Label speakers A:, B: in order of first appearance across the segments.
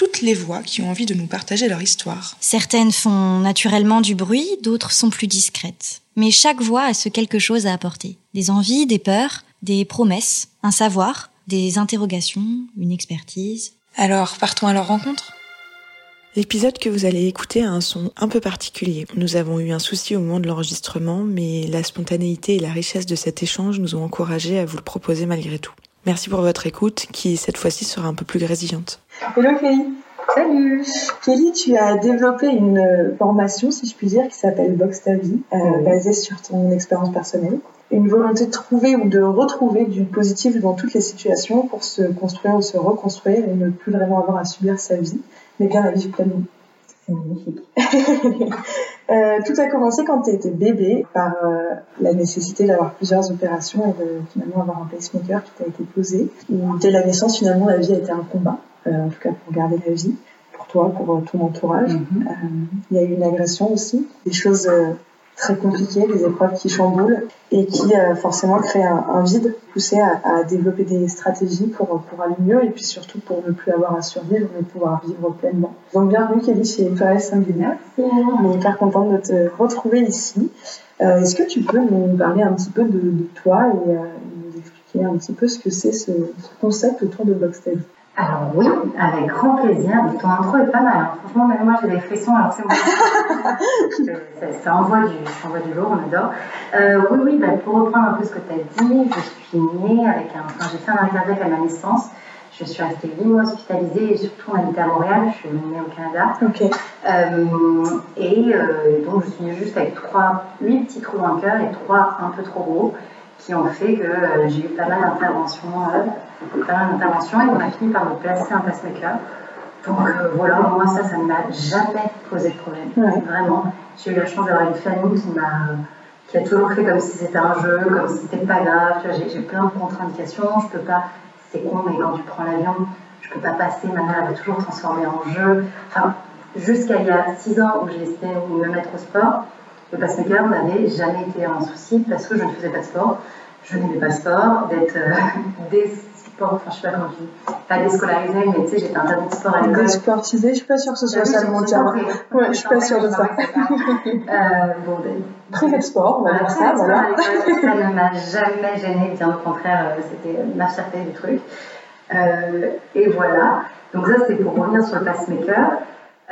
A: toutes les voix qui ont envie de nous partager leur histoire.
B: Certaines font naturellement du bruit, d'autres sont plus discrètes. Mais chaque voix a ce quelque chose à apporter. Des envies, des peurs, des promesses, un savoir, des interrogations, une expertise.
A: Alors, partons à leur rencontre
C: L'épisode que vous allez écouter a un son un peu particulier. Nous avons eu un souci au moment de l'enregistrement, mais la spontanéité et la richesse de cet échange nous ont encouragés à vous le proposer malgré tout. Merci pour votre écoute, qui cette fois-ci sera un peu plus grésillante.
D: Hello Kelly
E: Salut
D: Kelly, tu as développé une formation, si je puis dire, qui s'appelle Box ta vie, euh, basée sur ton expérience personnelle. Une volonté de trouver ou de retrouver du positif dans toutes les situations pour se construire ou se reconstruire et ne plus vraiment avoir à subir sa vie, mais bien la vivre pleinement.
E: C'est magnifique.
D: Euh, tout a commencé quand tu étais bébé par euh, la nécessité d'avoir plusieurs opérations et de finalement avoir un pacemaker qui t'a été posé. Où dès la naissance, finalement, la vie a été un combat, euh, en tout cas pour garder la vie, pour toi, pour euh, ton entourage.
E: Mhm.
D: Euh, Il y a eu une agression aussi, des choses euh, très compliquées, des épreuves qui chamboulent et qui euh, forcément créent un, un vide, poussé à, à développer des stratégies pour, pour aller mieux et puis surtout pour ne plus avoir à survivre mais pouvoir vivre pleinement. Donc bienvenue Kelly chez Pluriel Singulier. On est hyper contente de te retrouver ici. Euh, Est-ce que tu peux nous parler un petit peu de, de toi et euh, nous expliquer un petit peu ce que c'est ce, ce concept autour de Boxtel
E: Alors oui, avec grand plaisir. Ton intro est pas mal. hein. Franchement, même moi j'ai des frissons. Alors c'est moi. ça, ça envoie du, ça envoie du lourd, on adore. Euh, oui, oui. Bah, pour reprendre un peu ce que tu as dit, je suis née avec un. Enfin, j'ai fait un arrêt cardiaque à ma naissance. Je suis restée 8 mois hospitalisée et surtout on habitait à Montréal. Je suis née au Canada.
D: Ok.
E: Euh, et euh, donc je suis née juste avec trois, huit petits trous dans le cœur et trois un peu trop gros qui ont fait que j'ai eu pas mal d'interventions, pas mal d'interventions et on a fini par me placer un pacemaker. Donc euh, voilà, moi ça, ça ne m'a jamais posé de problème.
D: Ouais.
E: Vraiment, j'ai eu la chance d'avoir une famille qui m'a qui a toujours fait comme si c'était un jeu, comme si c'était pas grave. J'ai, j'ai plein de contre-indications, je peux pas, c'est con, mais quand tu prends l'avion, je peux pas passer. Ma mère elle a toujours transformé en jeu. Enfin, jusqu'à il y a 6 ans où j'ai essayé de me mettre au sport, le pacemaker n'avait jamais été un souci parce que je ne faisais pas de sport. Je n'aimais pas le sport, d'être euh, enfin je sais pas comment dis, pas déscolarisée, mais tu sais, j'étais interdite de sport à l'école.
D: Désportisé, je suis pas sûre que ce soit ça
E: j'ai-
D: le mot
E: compris.
D: Ouais, je suis pas sûre de ça.
E: Euh, bon, ben,
D: Privé de sport, on va dire ça, voilà.
E: Ça ne m'a jamais gênée, bien au contraire, euh, c'était ma fierté du truc. Euh, et voilà. Donc ça, c'était pour revenir sur le pacemaker.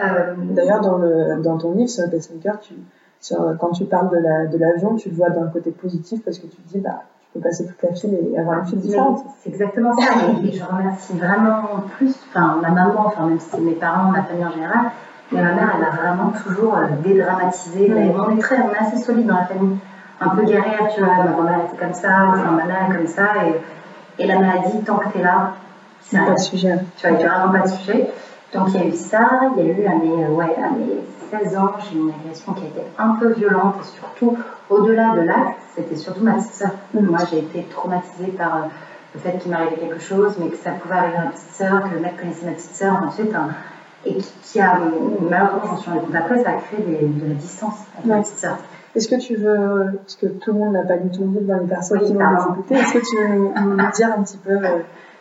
E: Euh,
D: D'ailleurs, dans, le, dans ton livre sur le pacemaker, tu, sur, quand tu parles de la- de l'avion, tu le vois d'un côté positif parce que tu te dis, bah, peux passer toute la file et avoir une file différente.
E: C'est exactement ça. Et, je remercie vraiment plus, enfin ma maman, enfin même si mes parents, ma famille en général, mais ma mère, elle a vraiment toujours euh, dédramatisé. On est très, on est assez solide dans la famille, un peu guerrière, tu vois. Ma grand-mère était comme ça, enfin ma mère est comme ça, et, et la maladie, tant que t'es là, c'est
D: C'est pas de sujet.
E: Tu vois, il n'y a vraiment pas de sujet. Donc il y a eu ça, il y a eu à mes, euh, ouais, à mes 16 ans, j'ai eu une agression qui a été un peu violente et surtout, au-delà de l'acte, c'était surtout ma petite sœur.
D: Mhm.
E: Moi j'ai été traumatisée par euh, le fait qu'il m'arrivait quelque chose, mais que ça pouvait arriver à ma petite sœur, que le mec connaissait ma petite sœur ensuite, hein, et qui, qui a, malheureusement, j'en suis rendu compte après, ça a créé des- de la distance avec ma petite sœur.
D: Est-ce que tu veux, parce que tout le monde n'a pas du tout vu dans les personnes
E: Oui,
D: qui vont nous écouter, est-ce que tu veux nous, dire un petit peu euh,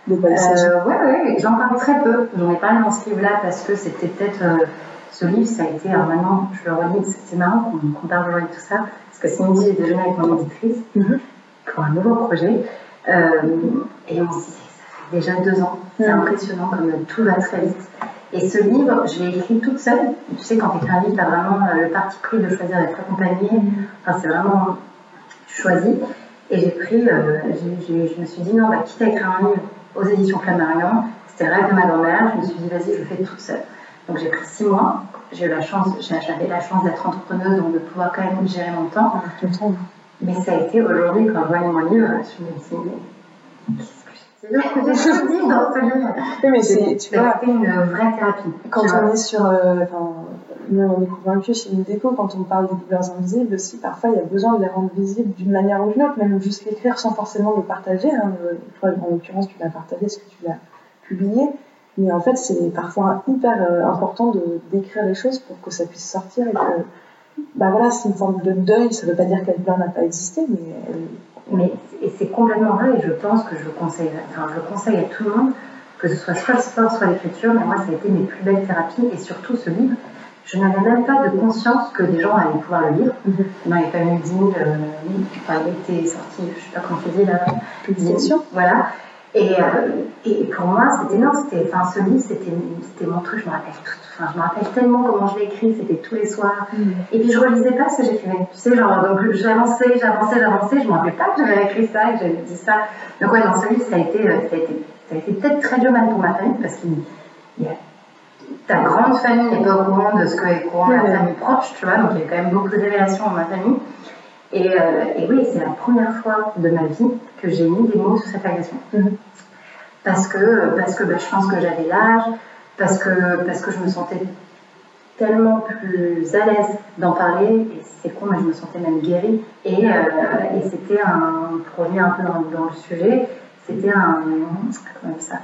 D: de quoi il s'agit?
E: Euh, ouais, ouais, j'en parle très peu. J'en ai parlé dans ce livre-là parce que c'était peut-être. euh, ce livre, ça a été. Alors maintenant, je le relis, c'est c'est marrant qu'on parle aujourd'hui de tout ça. Parce que Cindy, j'ai déjeuné avec mon éditrice
D: Mhm.
E: pour un nouveau projet. Euh, et on se dit, ça fait déjà deux ans. C'est
D: Mhm.
E: impressionnant comme tout va très vite. Et ce livre, je l'ai écrit toute seule. Tu sais, quand tu écris un livre, tu as vraiment euh, le parti pris de choisir d'être accompagnée. Enfin, c'est vraiment choisi. Et j'ai pris, euh, je me suis dit, non, bah, quitte à écrire un livre aux éditions Flammarion, c'était rêve de ma grand-mère, je me suis dit, vas-y, je le fais toute seule. Donc j'ai pris six mois, j'ai eu la chance, j'avais la chance d'être entrepreneuse, donc de pouvoir quand même gérer mon temps.
D: Ah, je.
E: Mais ça a été aujourd'hui, quand je vois mon livre, je me dis, mais qu'est-ce que C'est là que j'ai dit dans ce livre.
D: Oui, mais c'est, tu vois,
E: une vraie thérapie.
D: quand on est sur, euh, enfin, nous on est convaincus chez Nudeco, quand on parle des douleurs invisibles aussi, parfois il y a besoin de les rendre visibles d'une manière ou d'une autre, même juste l'écrire sans forcément le partager. Hein. Euh, Toi, en l'occurrence, tu l'as partagé parce que tu l'as publié. Mais en fait, c'est parfois hyper euh, important de d'écrire les choses pour que ça puisse sortir et que, bah voilà, c'est une forme de deuil. Ça veut pas dire qu'elle n'a pas existé, mais elle-
E: Mais c'est complètement vrai et je pense que je conseille, enfin, je conseille à tout le monde, que ce soit soit le sport, soit l'écriture, mais moi ça a été mes plus belles thérapies et surtout ce livre, je n'avais même pas de conscience que des gens allaient pouvoir le lire. A pas eu 10 000 euh, il était sorti, je sais pas comment tu dis là,
D: Publication.
E: Voilà. Et, euh, et pour moi, c'était non, c'était, enfin, ce livre, c'était, c'était mon truc. Je me rappelle tout, enfin, je me rappelle tellement comment je l'ai écrit. C'était tous les soirs. Et puis je relisais pas ce que j'écrivais. Tu sais, genre, donc j'avançais, j'avançais, j'avançais. Je me rappelais pas que j'avais écrit ça, que j'avais dit ça. Donc ouais, dans ce livre, ça a été, euh, ça a été, ça a été peut-être très dur même pour ma famille parce qu'il il y a ta grande famille n'est pas au courant de ce que est courant la
D: Ouais.
E: famille proche, tu vois. Donc il y a quand même beaucoup de révélations dans ma famille. Et, euh, et oui, c'est la première fois de ma vie que j'ai mis des mots sur cette agression.
D: Mhm.
E: Parce que, parce que bah, je pense que j'avais l'âge, parce que, parce que je me sentais tellement plus à l'aise d'en parler, et c'est con, mais je me sentais même guérie. Et, euh, et c'était un, pour revenir un peu dans, dans le sujet, c'était un, comment ça,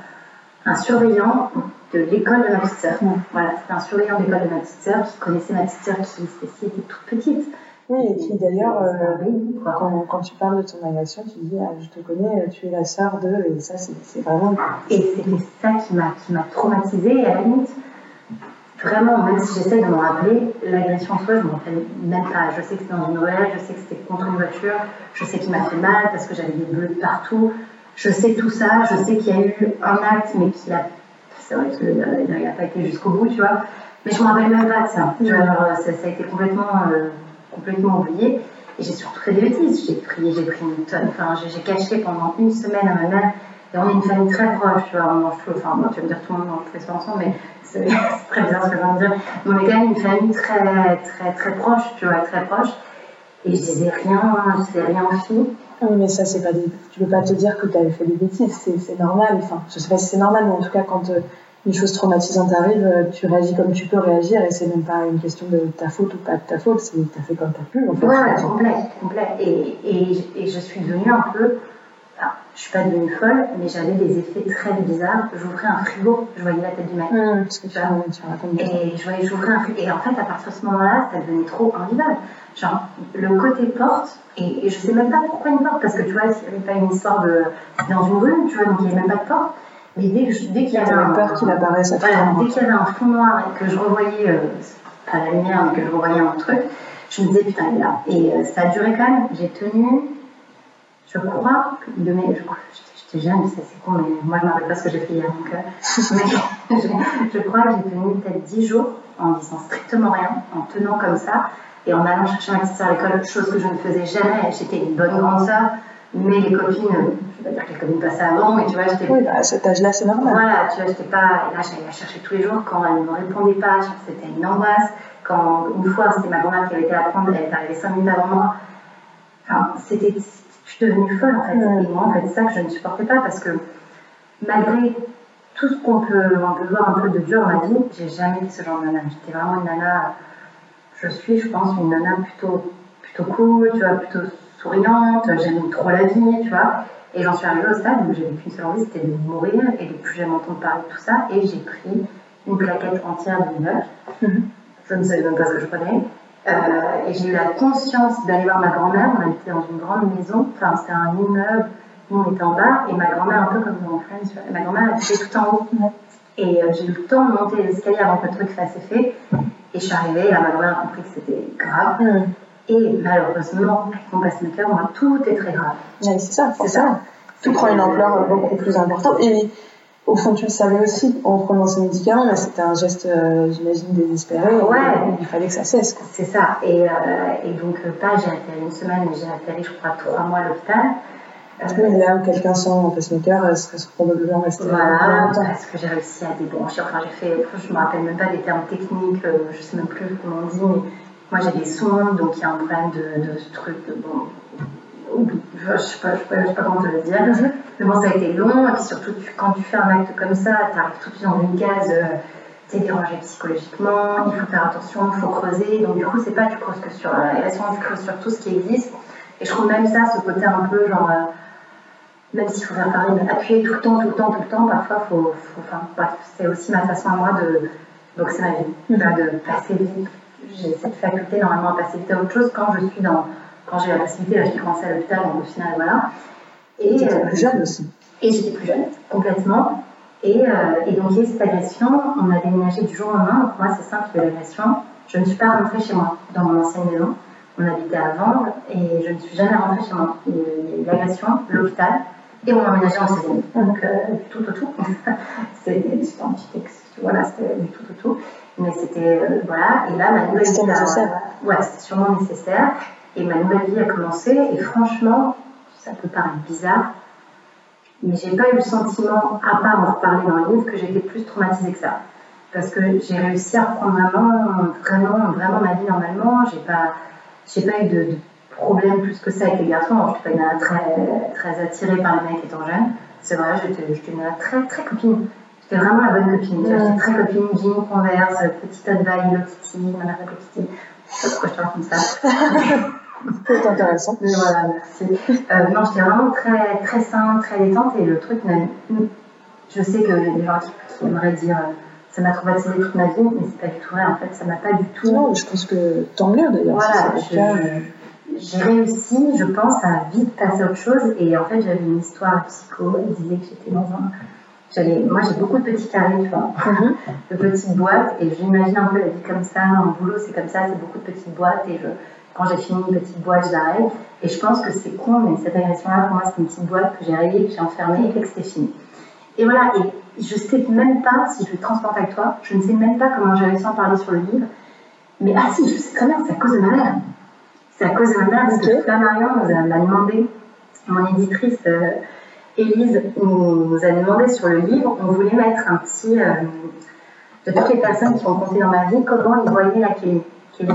E: un surveillant de l'école de ma petite sœur. Voilà, c'était un surveillant de l'école de ma petite sœur qui connaissait ma petite sœur qui, était toute petite.
D: Oui, et qui d'ailleurs, euh, quand, quand tu parles de ton agression, tu dis ah, Je te connais, tu es la sœur de. Et ça, c'est vraiment.
E: Et c'était ça qui m'a traumatisée. Et à la limite, vraiment, même si j'essaie de m'en rappeler, l'agression en soi, je ne m'en rappelle même pas. Je sais que c'était dans une ruelle, je sais que c'était contre une voiture, je sais qu'il m'a fait mal parce que j'avais des bleus partout. Je sais tout ça, je sais qu'il y a eu un acte, mais qu'il a. C'est vrai qu'il n'a pas été jusqu'au bout, tu vois. Mais je ne me rappelle même pas de ça. Vois, genre, ça, ça a été complètement, euh, complètement oublié. Et j'ai surtout fait des bêtises. J'ai pris, j'ai pris une tonne. Enfin, j'ai caché pendant une semaine à ma mère. Et on est une famille très proche, tu vois. On mange tout. Enfin, moi, tu vas me dire tout le monde mange tous ensemble, mais c'est très bizarre ce que je viens de dire. Mais on est quand même une famille très, très, très proche, tu vois, très proche. Et je disais rien, je disais rien aux filles.
D: Ah Oui, mais ça, c'est pas des... Tu peux pas te dire que tu avais fait des bêtises, c'est normal. Enfin, je sais pas si c'est normal, mais en tout cas, quand euh, une chose traumatisante arrive, euh, tu réagis comme tu peux réagir et c'est même pas une question de ta faute ou pas de ta faute, c'est t'as fait comme t'as pu. En fait.
E: Ouais, ouais, complet, complet. Et, et, et je suis devenue un peu. Alors, je suis pas devenue folle, mais j'avais des effets très bizarres. J'ouvrais un frigo, je voyais la tête du mec.
D: Que tu, tu racontes bien.
E: Et je voyais, j'ouvrais un frigo. Et en fait, à partir de ce moment-là, ça devenait trop invivable. Genre, le côté porte, et, et je sais même pas pourquoi une porte, parce que tu vois, s'il n'y avait pas une histoire de. Dans une rue, tu vois, donc il n'y avait même pas de porte. Mais dès, qu'il y avait un.
D: peur qu'il apparaisse à tout
E: Voilà,
D: moment.
E: dès qu'il y avait un fond noir et que je revoyais, euh, pas la lumière, mais que je revoyais un truc, je me disais putain, il est là. Et euh, ça a duré quand même, j'ai tenu, je crois, de mes, je crois- j'étais- jeune, ça c'est con, mais moi je ne me rappelle pas ce que j'ai fait hier, donc, euh, mais je, je crois que j'ai tenu peut-être 10 jours en disant strictement rien, en tenant comme ça, et en allant chercher ma petite soeur à l'école, chose que je ne faisais jamais, j'étais une bonne grande sœur, mais les copines, je vais pas dire que les copines passaient avant, mais tu vois, j'étais
D: Oui, bah, à cet âge-là, c'est normal.
E: voilà, tu vois, j'étais pas. Et là, j'allais la chercher tous les jours quand elle ne me répondait pas. C'était une angoisse. Quand une fois, c'était ma grand-mère qui avait été la prendre, elle est arrivée 5 minutes avant moi. Enfin, c'était. Je suis devenue folle en fait.
D: Ouais.
E: Et moi, en fait, c'est ça que je ne supportais pas parce que malgré tout ce qu'on peut, on peut voir un peu de dur dans ma vie, j'ai jamais été ce genre de nana. J'étais vraiment une nana. Je suis, je pense, une nana plutôt, plutôt cool, tu vois, plutôt souriante. J'aime trop la vie, tu vois. Et j'en suis arrivée au stade où j'avais qu'une seule envie, c'était de mourir et de plus jamais entendre parler de tout ça. Et j'ai pris une plaquette entière de.
D: Mhm.
E: Je ne savais même pas ce que je prenais. Euh, et j'ai eu la conscience d'aller voir ma grand-mère. On habitait dans une grande maison, enfin c'était un immeuble. Nous on était en bas et ma grand-mère, un peu comme dans Friends, ma grand-mère elle était tout en haut. Et euh, j'ai eu le temps de monter les escaliers avant que le truc fasse effet. Et je suis arrivée et là ma grand-mère a compris que c'était grave. Et malheureusement, avec mon pacemaker, moi, tout est très grave.
D: C'est ça,
E: C'est ça.
D: Tout prend une ampleur euh, beaucoup plus importante. Et au fond, tu le savais aussi en prenant ces médicaments, mais c'était un geste, euh, j'imagine, désespéré.
E: Ouais.
D: Et Il fallait que ça cesse.
E: C'est ça. Et, euh, et donc, euh, pas j'ai atterri une semaine, mais j'ai atterri, je crois, trois mois à l'hôpital. Euh,
D: là où quelqu'un sans pacemaker euh, serait probablement resté
E: Voilà,
D: longtemps.
E: parce que j'ai réussi à débrancher. Enfin, j'ai fait, je me rappelle même pas des termes techniques, euh, je sais même plus comment on dit, mais moi j'ai des sondes, donc il y a un problème de, de ce truc bon. oublie, je sais pas, je sais pas, comment te le dire. Mais bon, ça a été long. Et puis surtout, quand tu fais un acte comme ça, tu arrives tout de suite dans une case. Euh, tu es dérangé psychologiquement, il faut faire attention, il faut creuser. Donc du coup, c'est pas tu creuses que sur la relation, tu creuses sur tout ce qui existe. Et je trouve même ça, ce côté un peu genre, euh, même s'il faut faire parler, mais appuyer tout le temps, tout le temps, tout le temps, parfois, faut, faut enfin, c'est aussi ma façon à moi de, donc c'est ma vie, mm-hmm. de passer vite. J'ai cette faculté normalement à passer à autre chose quand je suis dans, quand j'ai la possibilité, là j'ai commencé à l'hôpital, donc au final, voilà.
D: Et j'étais euh, plus jeune aussi.
E: Et j'étais plus jeune, complètement. Et, euh, et, donc il y a eu cette agression, on a déménagé du jour au lendemain, donc moi c'est simple, l'agression. Je ne suis pas rentrée chez moi, dans mon ancienne maison. On habitait à Vanves et je ne suis jamais rentrée chez moi. L'agression, l'hôpital, et on a emménagé en saison. Donc euh, tout au tout. c'était un voilà, c'était du tout au tout. Mais c'était, euh, voilà, et là ma nouvelle vie.
D: C'était nécessaire.
E: ouais, c'était sûrement nécessaire. Et ma nouvelle vie a commencé, et franchement, ça peut paraître bizarre, mais j'ai pas eu le sentiment, à part en reparler dans le livre, que j'étais plus traumatisée que ça. Parce que j'ai réussi à reprendre vraiment, vraiment, vraiment ma vie normalement. J'ai pas, j'ai pas eu de, problème plus que ça avec les garçons. je suis pas une très, très attirée par les mecs étant jeune. C'est vrai, j'étais, une très, très copine. J'étais vraiment la bonne copine. J'étais très copine, jean, converse, petite Advaille, Hello Kitty, mère Kitty. Je sais pas pourquoi je te raconte ça.
D: C'est intéressant.
E: Mais voilà, merci. Euh, non, j'étais vraiment très, très simple, très détente. Et le truc, je sais que les gens qui, aimeraient dire ça m'a traumatisé toute ma vie, mais c'est pas du tout vrai. En fait, ça m'a pas du tout.
D: Non, je pense que tant mieux d'ailleurs.
E: Voilà, j'ai réussi, je pense, à vite passer à autre chose. Et en fait, j'avais une histoire psycho. Elle disait que j'étais dans un. Moi, j'ai beaucoup de petits carrés, tu vois, mhm. de petites boîtes. Et j'imagine un peu la vie comme ça. En boulot, c'est comme ça, c'est beaucoup de petites boîtes. Et je quand j'ai fini une petite boîte, j'arrête. Et je pense que c'est con, mais cette agression-là, pour moi, c'est une petite boîte que j'ai rayée, que j'ai enfermée et que c'était fini. Et voilà, et je sais même pas, si je le transporte avec toi, je ne sais même pas comment j'ai réussi à en parler sur le livre. Mais ah si, je sais très bien, c'est à cause de ma mère. C'est à cause de ma mère, parce que Marion m'a demandé, mon éditrice euh, Élise nous, a demandé sur le livre, on voulait mettre un petit, euh, de toutes les personnes qui ont compté dans ma vie, comment ils voyaient la Kelly. Kelly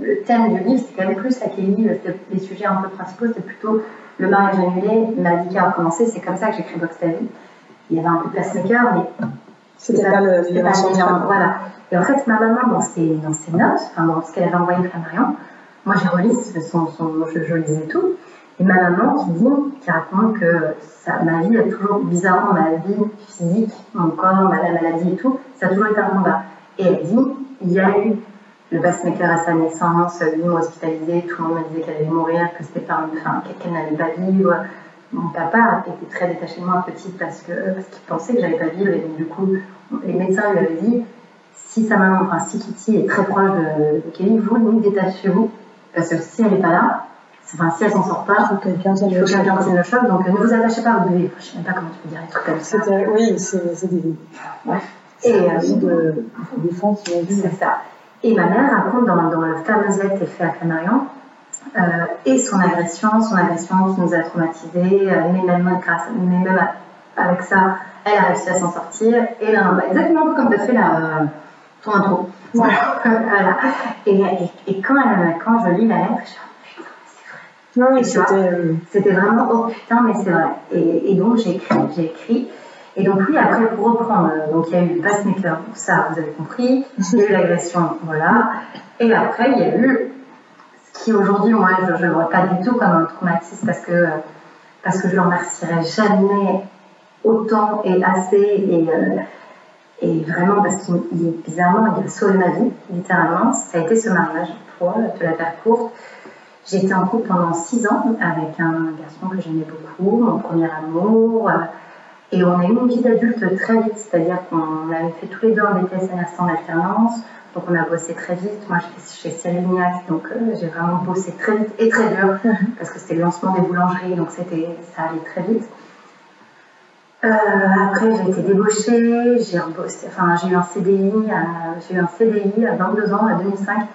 E: le thème du livre, c'est quand même plus la Kelly, les sujets un peu principaux, c'était plutôt le mariage annulé, ma vie qui a recommencé, c'est comme ça que j'ai écrit Box. Il y avait un peu de pacemaker, mais
D: c'était pas, pas, le
E: Voilà. Et en fait, ma maman, dans ses, dans ses notes, enfin, dans ce qu'elle avait envoyé à Marion, moi j'ai relis son, son, je, je, lisais tout, et ma maman qui dit, qui raconte que ça, ma vie a toujours, bizarrement, ma vie physique, mon corps, ma maladie et tout, ça a toujours été un combat. Et elle dit, il y a eu le pacemaker à sa naissance, lui hospitalisé, tout le monde me disait qu'elle allait mourir, que c'était pas enfin, qu'elle n'allait pas vivre. Mon papa était très détaché de moi petite parce parce qu'il pensait que j'allais pas vivre et donc du coup les médecins lui avaient dit si sa maman, enfin si Kitty est très proche de, Kelly, vous nous détachez-vous parce que si elle n'est pas là, enfin si elle s'en sort pas, il faut que quelqu'un tienne le choc. Donc ne vous attachez pas au bébé. Je sais même pas comment tu peux dire des trucs comme ça.
D: Oui, c'est des.
E: Ouais. Et euh,
D: de, vu.
E: C'est ça. Et ma mère raconte dans, dans le fameux qu'elle fait à Flammarion, euh, et son agression, son agression qui nous a traumatisés, euh, mais, même grâce, mais même avec ça, elle a réussi à s'en sortir. Et là, bah, exactement comme tu as fait la, ton intro. Voilà. voilà. Et, et, quand, elle, quand je lis la lettre, je
D: non, c'était... Euh,
E: c'était vraiment, oh putain, mais c'est vrai. Et, et donc, j'ai écrit, j'ai écrit, et donc oui, après pour reprendre, euh, donc il y a eu le pacemaker, ça vous avez compris, il y a eu l'agression, voilà. Et après il y a eu ce qui aujourd'hui, moi je ne le vois pas du tout comme un traumatisme parce que, parce que je ne le remercierai jamais autant et assez et, euh, et vraiment parce qu'il bizarrement il a sauvé ma vie, littéralement, ça a été ce mariage, pour te la faire courte. J'ai été en couple pendant six ans avec un garçon que j'aimais beaucoup, mon premier amour. Et on a eu une vie d'adulte très vite, c'est-à-dire qu'on avait fait tous les deux un BTS à l'instant d'alternance, donc on a bossé très vite. Moi, j'étais chez Cyril donc euh, j'ai vraiment bossé très vite et très dur, mhm. parce que c'était le lancement des boulangeries, donc c'était, ça allait très vite. Euh, après, j'ai été débauchée, j'ai rebossé, enfin, j'ai eu un CDI, j'ai eu un CDI à 22 ans, à 2005.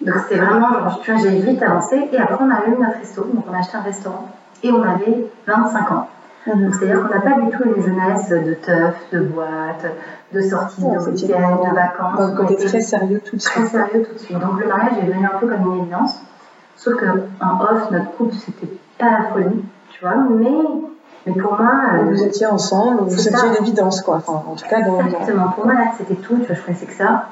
E: Donc c'était vraiment, tu vois, j'ai vite avancé. Et après, on a eu notre resto, donc on a acheté un restaurant, et on avait 25 ans. Mhm. C'est-à-dire qu'on n'a pas du tout une jeunesse de teuf, de boîte, de sortie de week-end, de vacances.
D: Donc, on était très sérieux tout de suite.
E: Très sérieux tout de suite. Donc le mariage est venu un peu comme une évidence. Sauf que en off, notre couple, c'était pas la folie, tu vois, mais, mais pour moi. euh,
D: Vous étiez ensemble, vous étiez
E: ça.
D: une évidence, quoi. Enfin, en tout cas, dans, dans-
E: Exactement, pour moi là c'était tout, tu vois, je connaissais que ça.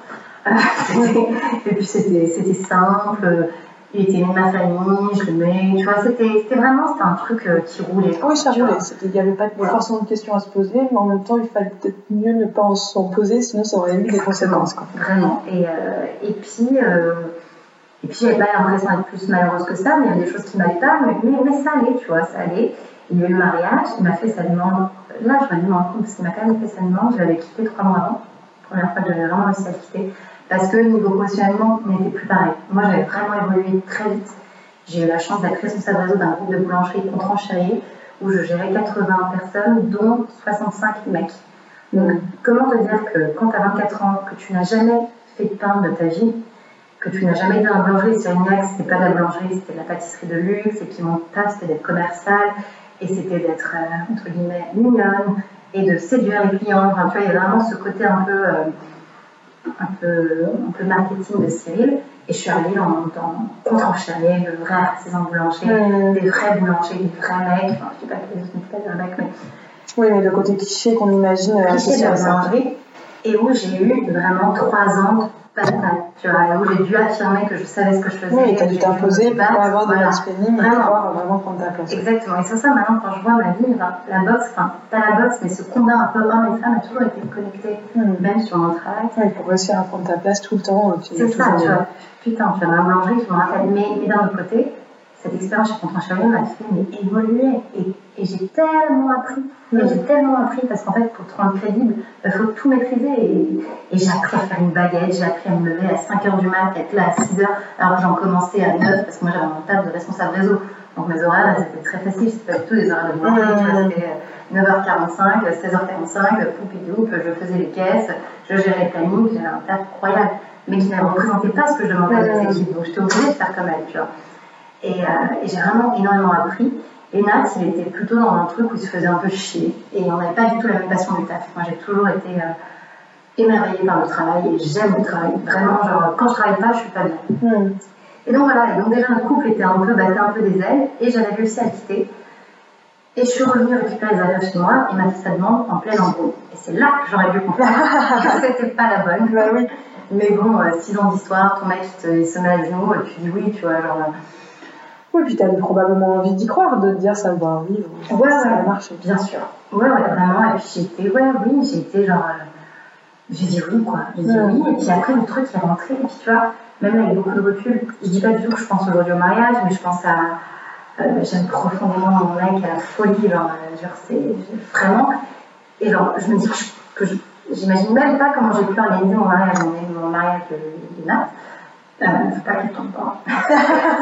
E: Et puis c'était simple, il était né ma famille, je l'aimais, tu vois, c'était vraiment c'était un truc euh, qui roulait.
D: Oui, ça roulait. Il n'y avait pas de- forcément de questions à se poser, mais en même temps, il fallait peut-être mieux ne pas en- s'en poser, sinon ça aurait eu des conséquences. Quoi.
E: Vraiment. Et, euh, et puis, euh, et puis j'avais pas l'impression d'être plus malheureuse que ça, mais il y avait des choses qui m'allaient pas, mais, mais, mais ça allait, tu vois, ça allait. Il y a eu le mariage, il m'a fait sa demande. Là, je me rends compte parce qu'il m'a quand même fait sa demande, je l'avais quitté trois mois avant. Première fois que j'avais vraiment réussi à quitter. Parce que niveau professionnellement, on n'était plus pareil. Moi, j'avais vraiment évolué très vite. J'ai eu la chance d'être responsable réseau d'un groupe de boulangerie contre enchérie où je gérais 80 personnes, dont 65 mecs. Donc, comment te dire que quand tu as 24 ans, que tu n'as jamais fait de pain de ta vie, que tu n'as jamais été dans la boulangerie, Cyrignac, c'était pas de la boulangerie, c'était de la pâtisserie de luxe, et puis mon taf, c'était d'être commercial, et c'était d'être, euh, entre guillemets, mignonne, et de séduire les clients. Enfin, tu vois, il y a vraiment ce côté un peu, euh, un peu, un peu marketing de Cyril, et je suis arrivée dans, dans contre-enchaîné, le vrai artisan boulanger, des vrais boulangers, des vrais mecs, enfin, je dis pas autres n'étaient pas des mecs, mais
D: Oui, mais le côté cliché qu'on imagine euh,
E: cliché de la boulangerie. Et où j'ai eu vraiment trois ans tu vois, et où j'ai dû affirmer que je savais ce que je faisais.
D: Oui, tu as dû t'imposer pour pas avoir de
E: voilà.
D: mansplaining et
E: Vraiment.
D: pouvoir vraiment prendre ta place.
E: Exactement, et c'est ça maintenant quand je vois ma vie, ben, la boxe, enfin pas la boxe, mais ce combat un peu homme et femme a toujours été connecté,
D: Hmm.
E: même sur mon travail.
D: Oui, pour réussir à prendre ta place tout le temps. euh,
E: C'est ça, tu vois. Putain, tu vois, dans la boulangerie, je me rappelle. Mais, mais d'un autre côté, cette expérience chez Contre Chevalier m'a fait mais, évoluer. Et, et j'ai tellement appris. J'ai tellement appris parce qu'en fait, pour te rendre crédible, il faut tout maîtriser. Et, et j'ai appris à faire une baguette, j'ai appris à me lever à 5h du mat, être là à 6h. Alors j'en commençais à 9 parce que moi j'avais mon table de responsable réseau. Donc mes horaires, étaient très faciles. C'était pas du tout des horaires de tu vois, C'était euh, 9h45, 16h45, poupidoup, je faisais les caisses, je gérais les plannings, j'avais un taf incroyable mais qui ne représentait pas ce que je demandais à mes équipes. Donc j'étais obligée de faire comme elle, tu vois. Et, euh, et j'ai vraiment énormément appris. Et Nat, il était plutôt dans un truc où il se faisait un peu chier. Et on n'avait pas du tout la même passion du taf. Moi, j'ai toujours été euh, émerveillée par le travail et j'aime le travail. Vraiment, genre, quand je travaille pas, je suis pas bien.
D: Hmm.
E: Et donc voilà, et donc déjà notre couple était un peu, battait un peu des ailes et j'avais réussi à quitter. Et je suis revenue récupérer les affaires chez moi et m'a fait sa demande en pleine embrouille. Et c'est là que j'aurais dû comprendre que c'était pas la bonne.
D: Bah oui.
E: Mais bon, euh, six ans d'histoire, ton mec il, te, il se met à genoux et tu dis oui, tu vois, genre.
D: Oui, puis tu avais probablement envie d'y croire, de te dire ça va vivre.
E: Ouais,
D: ça
E: ouais.
D: va marcher.
E: Bien sûr. Ouais, ouais, vraiment. Et puis j'ai été, ouais, oui, j'ai été genre. euh, j'ai dit oui, quoi. J'ai dit oui. Et puis après, le truc est rentré. Et puis tu vois, même avec beaucoup de recul, je dis pas du tout que je pense aujourd'hui au mariage, mais je pense à. euh, J'aime profondément mon mec à la folie. Genre, euh, genre c'est vraiment. Et genre, je me dis que je-. J'imagine même pas comment j'ai pu organiser mon mariage. Mon, mon mariage de, de Nat. Euh, faut pas qu'il tombe pas.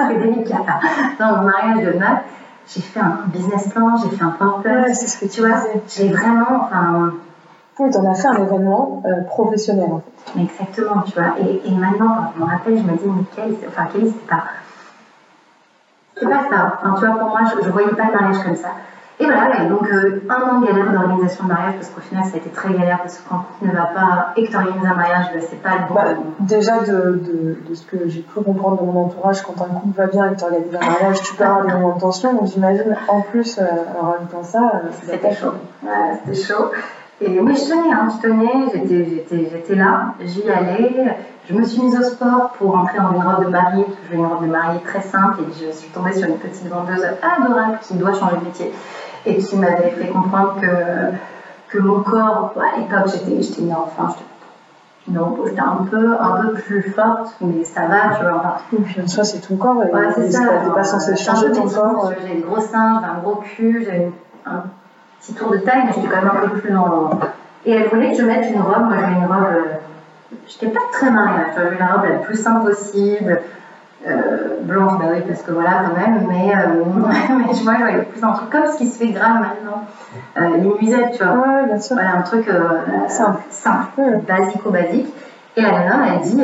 E: c'est délicat. Dans mon mariage de Nat, j'ai fait un business plan, j'ai fait un PowerPoint.
D: Ouais, c'est ce que tu
E: vois, j'ai vraiment, enfin,
D: Oui, tu en as fait un événement euh, professionnel en fait.
E: exactement, tu vois. Et, et maintenant, quand je me rappelle, je me dis, mais Kelly, c'est- enfin, pas. C'est pas ça. Enfin, tu vois, pour moi, je, je voyais pas le mariage comme ça. Et voilà, et donc, euh, un an de galère d'organisation de mariage, parce qu'au final, ça a été très galère, parce que quand le couple ne va pas et que tu organises un mariage, ben, c'est pas le bon.
D: Bah, déjà, de, de, de ce que j'ai pu comprendre de mon entourage, quand un couple va bien et que tu organises un mariage, tu peux avoir des moments de tension. Donc j'imagine, en plus, euh, en rajoutant ça, euh,
E: C'était chaud. Ouais, c'était chaud. Et oui, je tenais, hein, je tenais, j'étais, j'étais, j'étais là, j'y allais. Je me suis mise au sport pour entrer dans une robe de mariée, parce que je veux une robe de mariée très simple, et je suis tombée sur une petite vendeuse adorable qui doit changer de métier, et qui m'avait fait comprendre que, que mon corps, à l'époque, j'étais, j'étais une enfant, j'étais, un peu, un peu plus forte, mais ça va, tu vois, enfin,
D: Et puis en soi, c'est ton corps et
E: Ouais, c'est ça.
D: t'es pas censé changer ton corps.
E: trous, J'avais des gros seins, j'avais un gros cul, j'avais un petit tour de taille, mais j'étais quand même un peu plus dans. Et elle voulait que je mette une robe. Moi, j'avais une robe. euh, J'étais pas très mariée, tu vois, j'avais la robe la plus simple possible. Euh, blanche, bah oui, parce que voilà, quand même, mais, euh, mais vois, je voyais plus un truc comme ce qui se fait grave maintenant. Euh, les nuisettes, tu vois.
D: Ouais, bien sûr.
E: Voilà, un truc
D: Simple.
E: simple, basico-basique. Et la nana, elle dit,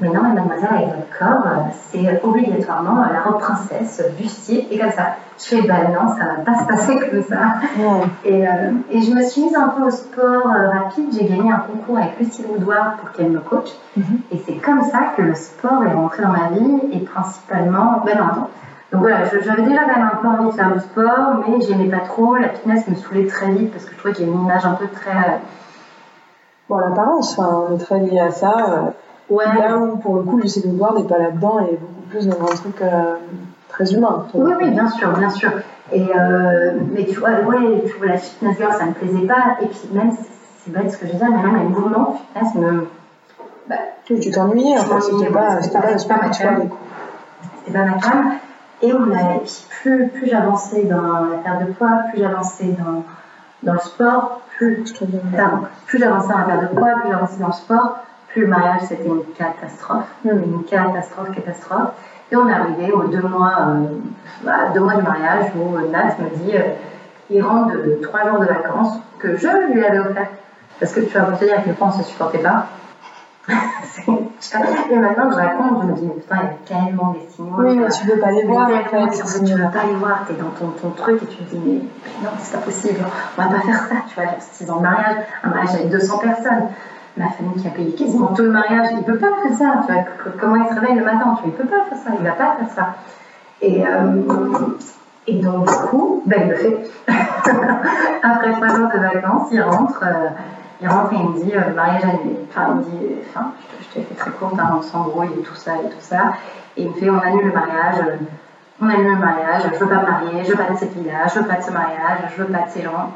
E: Mais non, mais mademoiselle, avec votre corps, c'est obligatoirement la robe princesse, bustier et comme ça. Je fais, bah non, ça va pas se passer comme ça. Et, euh, et, je me suis mise un peu au sport euh, rapide. J'ai gagné un concours avec Lucille Woodward pour qu'elle me coach.
A: Mhm.
E: Et c'est comme ça que le sport est rentré dans ma vie et principalement. Ben non, attends. Donc voilà, j'avais déjà quand même un peu envie de faire du sport, mais j'aimais pas trop. La fitness me saoulait très vite parce que je trouvais que j'ai une image un peu très. euh,
D: Bon, l'apparence, enfin, on est très lié à ça.
E: Ouais.
D: Là où, pour le coup, Lucie Woodward n'est pas là-dedans et est beaucoup plus dans un truc euh, très humain.
E: Oui, oui, bien sûr, bien sûr. Et euh, mais tu vois, ouais, tu vois, la fitness girl, ça me plaisait pas. Et puis même, c'est- bête ce que je dire, mais même les mouvements fitness me. Bah,
D: tu t'ennuyais, en
E: Je
D: fait, c'était pas, c'était pas
E: c'était pas
D: voulais.
E: c'était pas ma cam. Et on a, et puis plus, plus j'avançais dans la perte de poids, plus j'avançais dans, dans le sport, plus, plus j'avançais dans la perte de poids, plus j'avançais dans le sport, le mariage c'était une catastrophe, une catastrophe, catastrophe. Et on est arrivé aux deux mois, euh, bah, deux mois du mariage où euh, Nat me dit, euh, il rentre de, de trois jours de vacances que je lui avais offert. Parce que tu vas vous dire à quel point on se supportait pas. C'est- et maintenant que je raconte, je me dis, mais putain, il y a tellement des signaux.
D: Oui, mais tu veux pas les voir, en
E: tellement, tu veux pas les voir, t'es dans ton, ton truc et tu te dis, mais non, c'est pas possible, on va pas faire ça, tu vois, 6 ans de mariage, un mariage avec 200 personnes, ma famille qui a payé quasiment tout le mariage, il peut pas faire ça, tu vois, comment il se réveille le matin, il peut pas faire ça, il va pas faire ça. Et, euh, et donc, du coup, ben, il le fait. Après trois jours de vacances, il rentre, euh, il rentre et il me dit, euh, mariage annulé. Enfin, il me dit, je l'ai fait très courte, hein, on s'embrouille et tout ça et tout ça. Et il me fait, on annule le mariage, on annule le mariage, je veux pas me marier, je veux pas de cette villa, je veux pas de ce mariage, je veux pas de ces gens.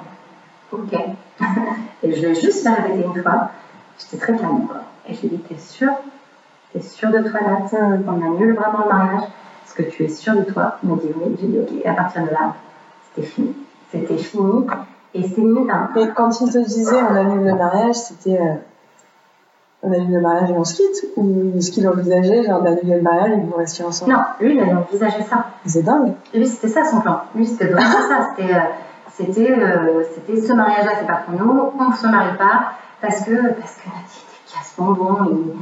E: Ok. et je l'ai juste fait répéter une fois. J'étais très calme, quoi. Et je lui ai dit, t'es sûre? T'es sûre de toi, Nat On annule vraiment le mariage? Est-ce que tu es sûre de toi? Il m'a dit oui. J'ai dit ok. Et à partir de là, c'était fini. C'était fini. Et c'est limite un
D: Mais quand il te disait on annule le mariage, c'était euh, on annule le mariage et on se quitte? Ou est-ce qu'il envisageait genre d'annuler le mariage et vous restiez ensemble?
E: Non, lui, il avait envisagé ça.
D: C'est dingue.
E: Lui, c'était ça son plan. Lui, c'était vraiment ça. C'était, euh, c'était, euh, c'était ce mariage-là, c'est pas pour nous. On ne se marie pas parce que, parce que Nathalie était casse-bonbon.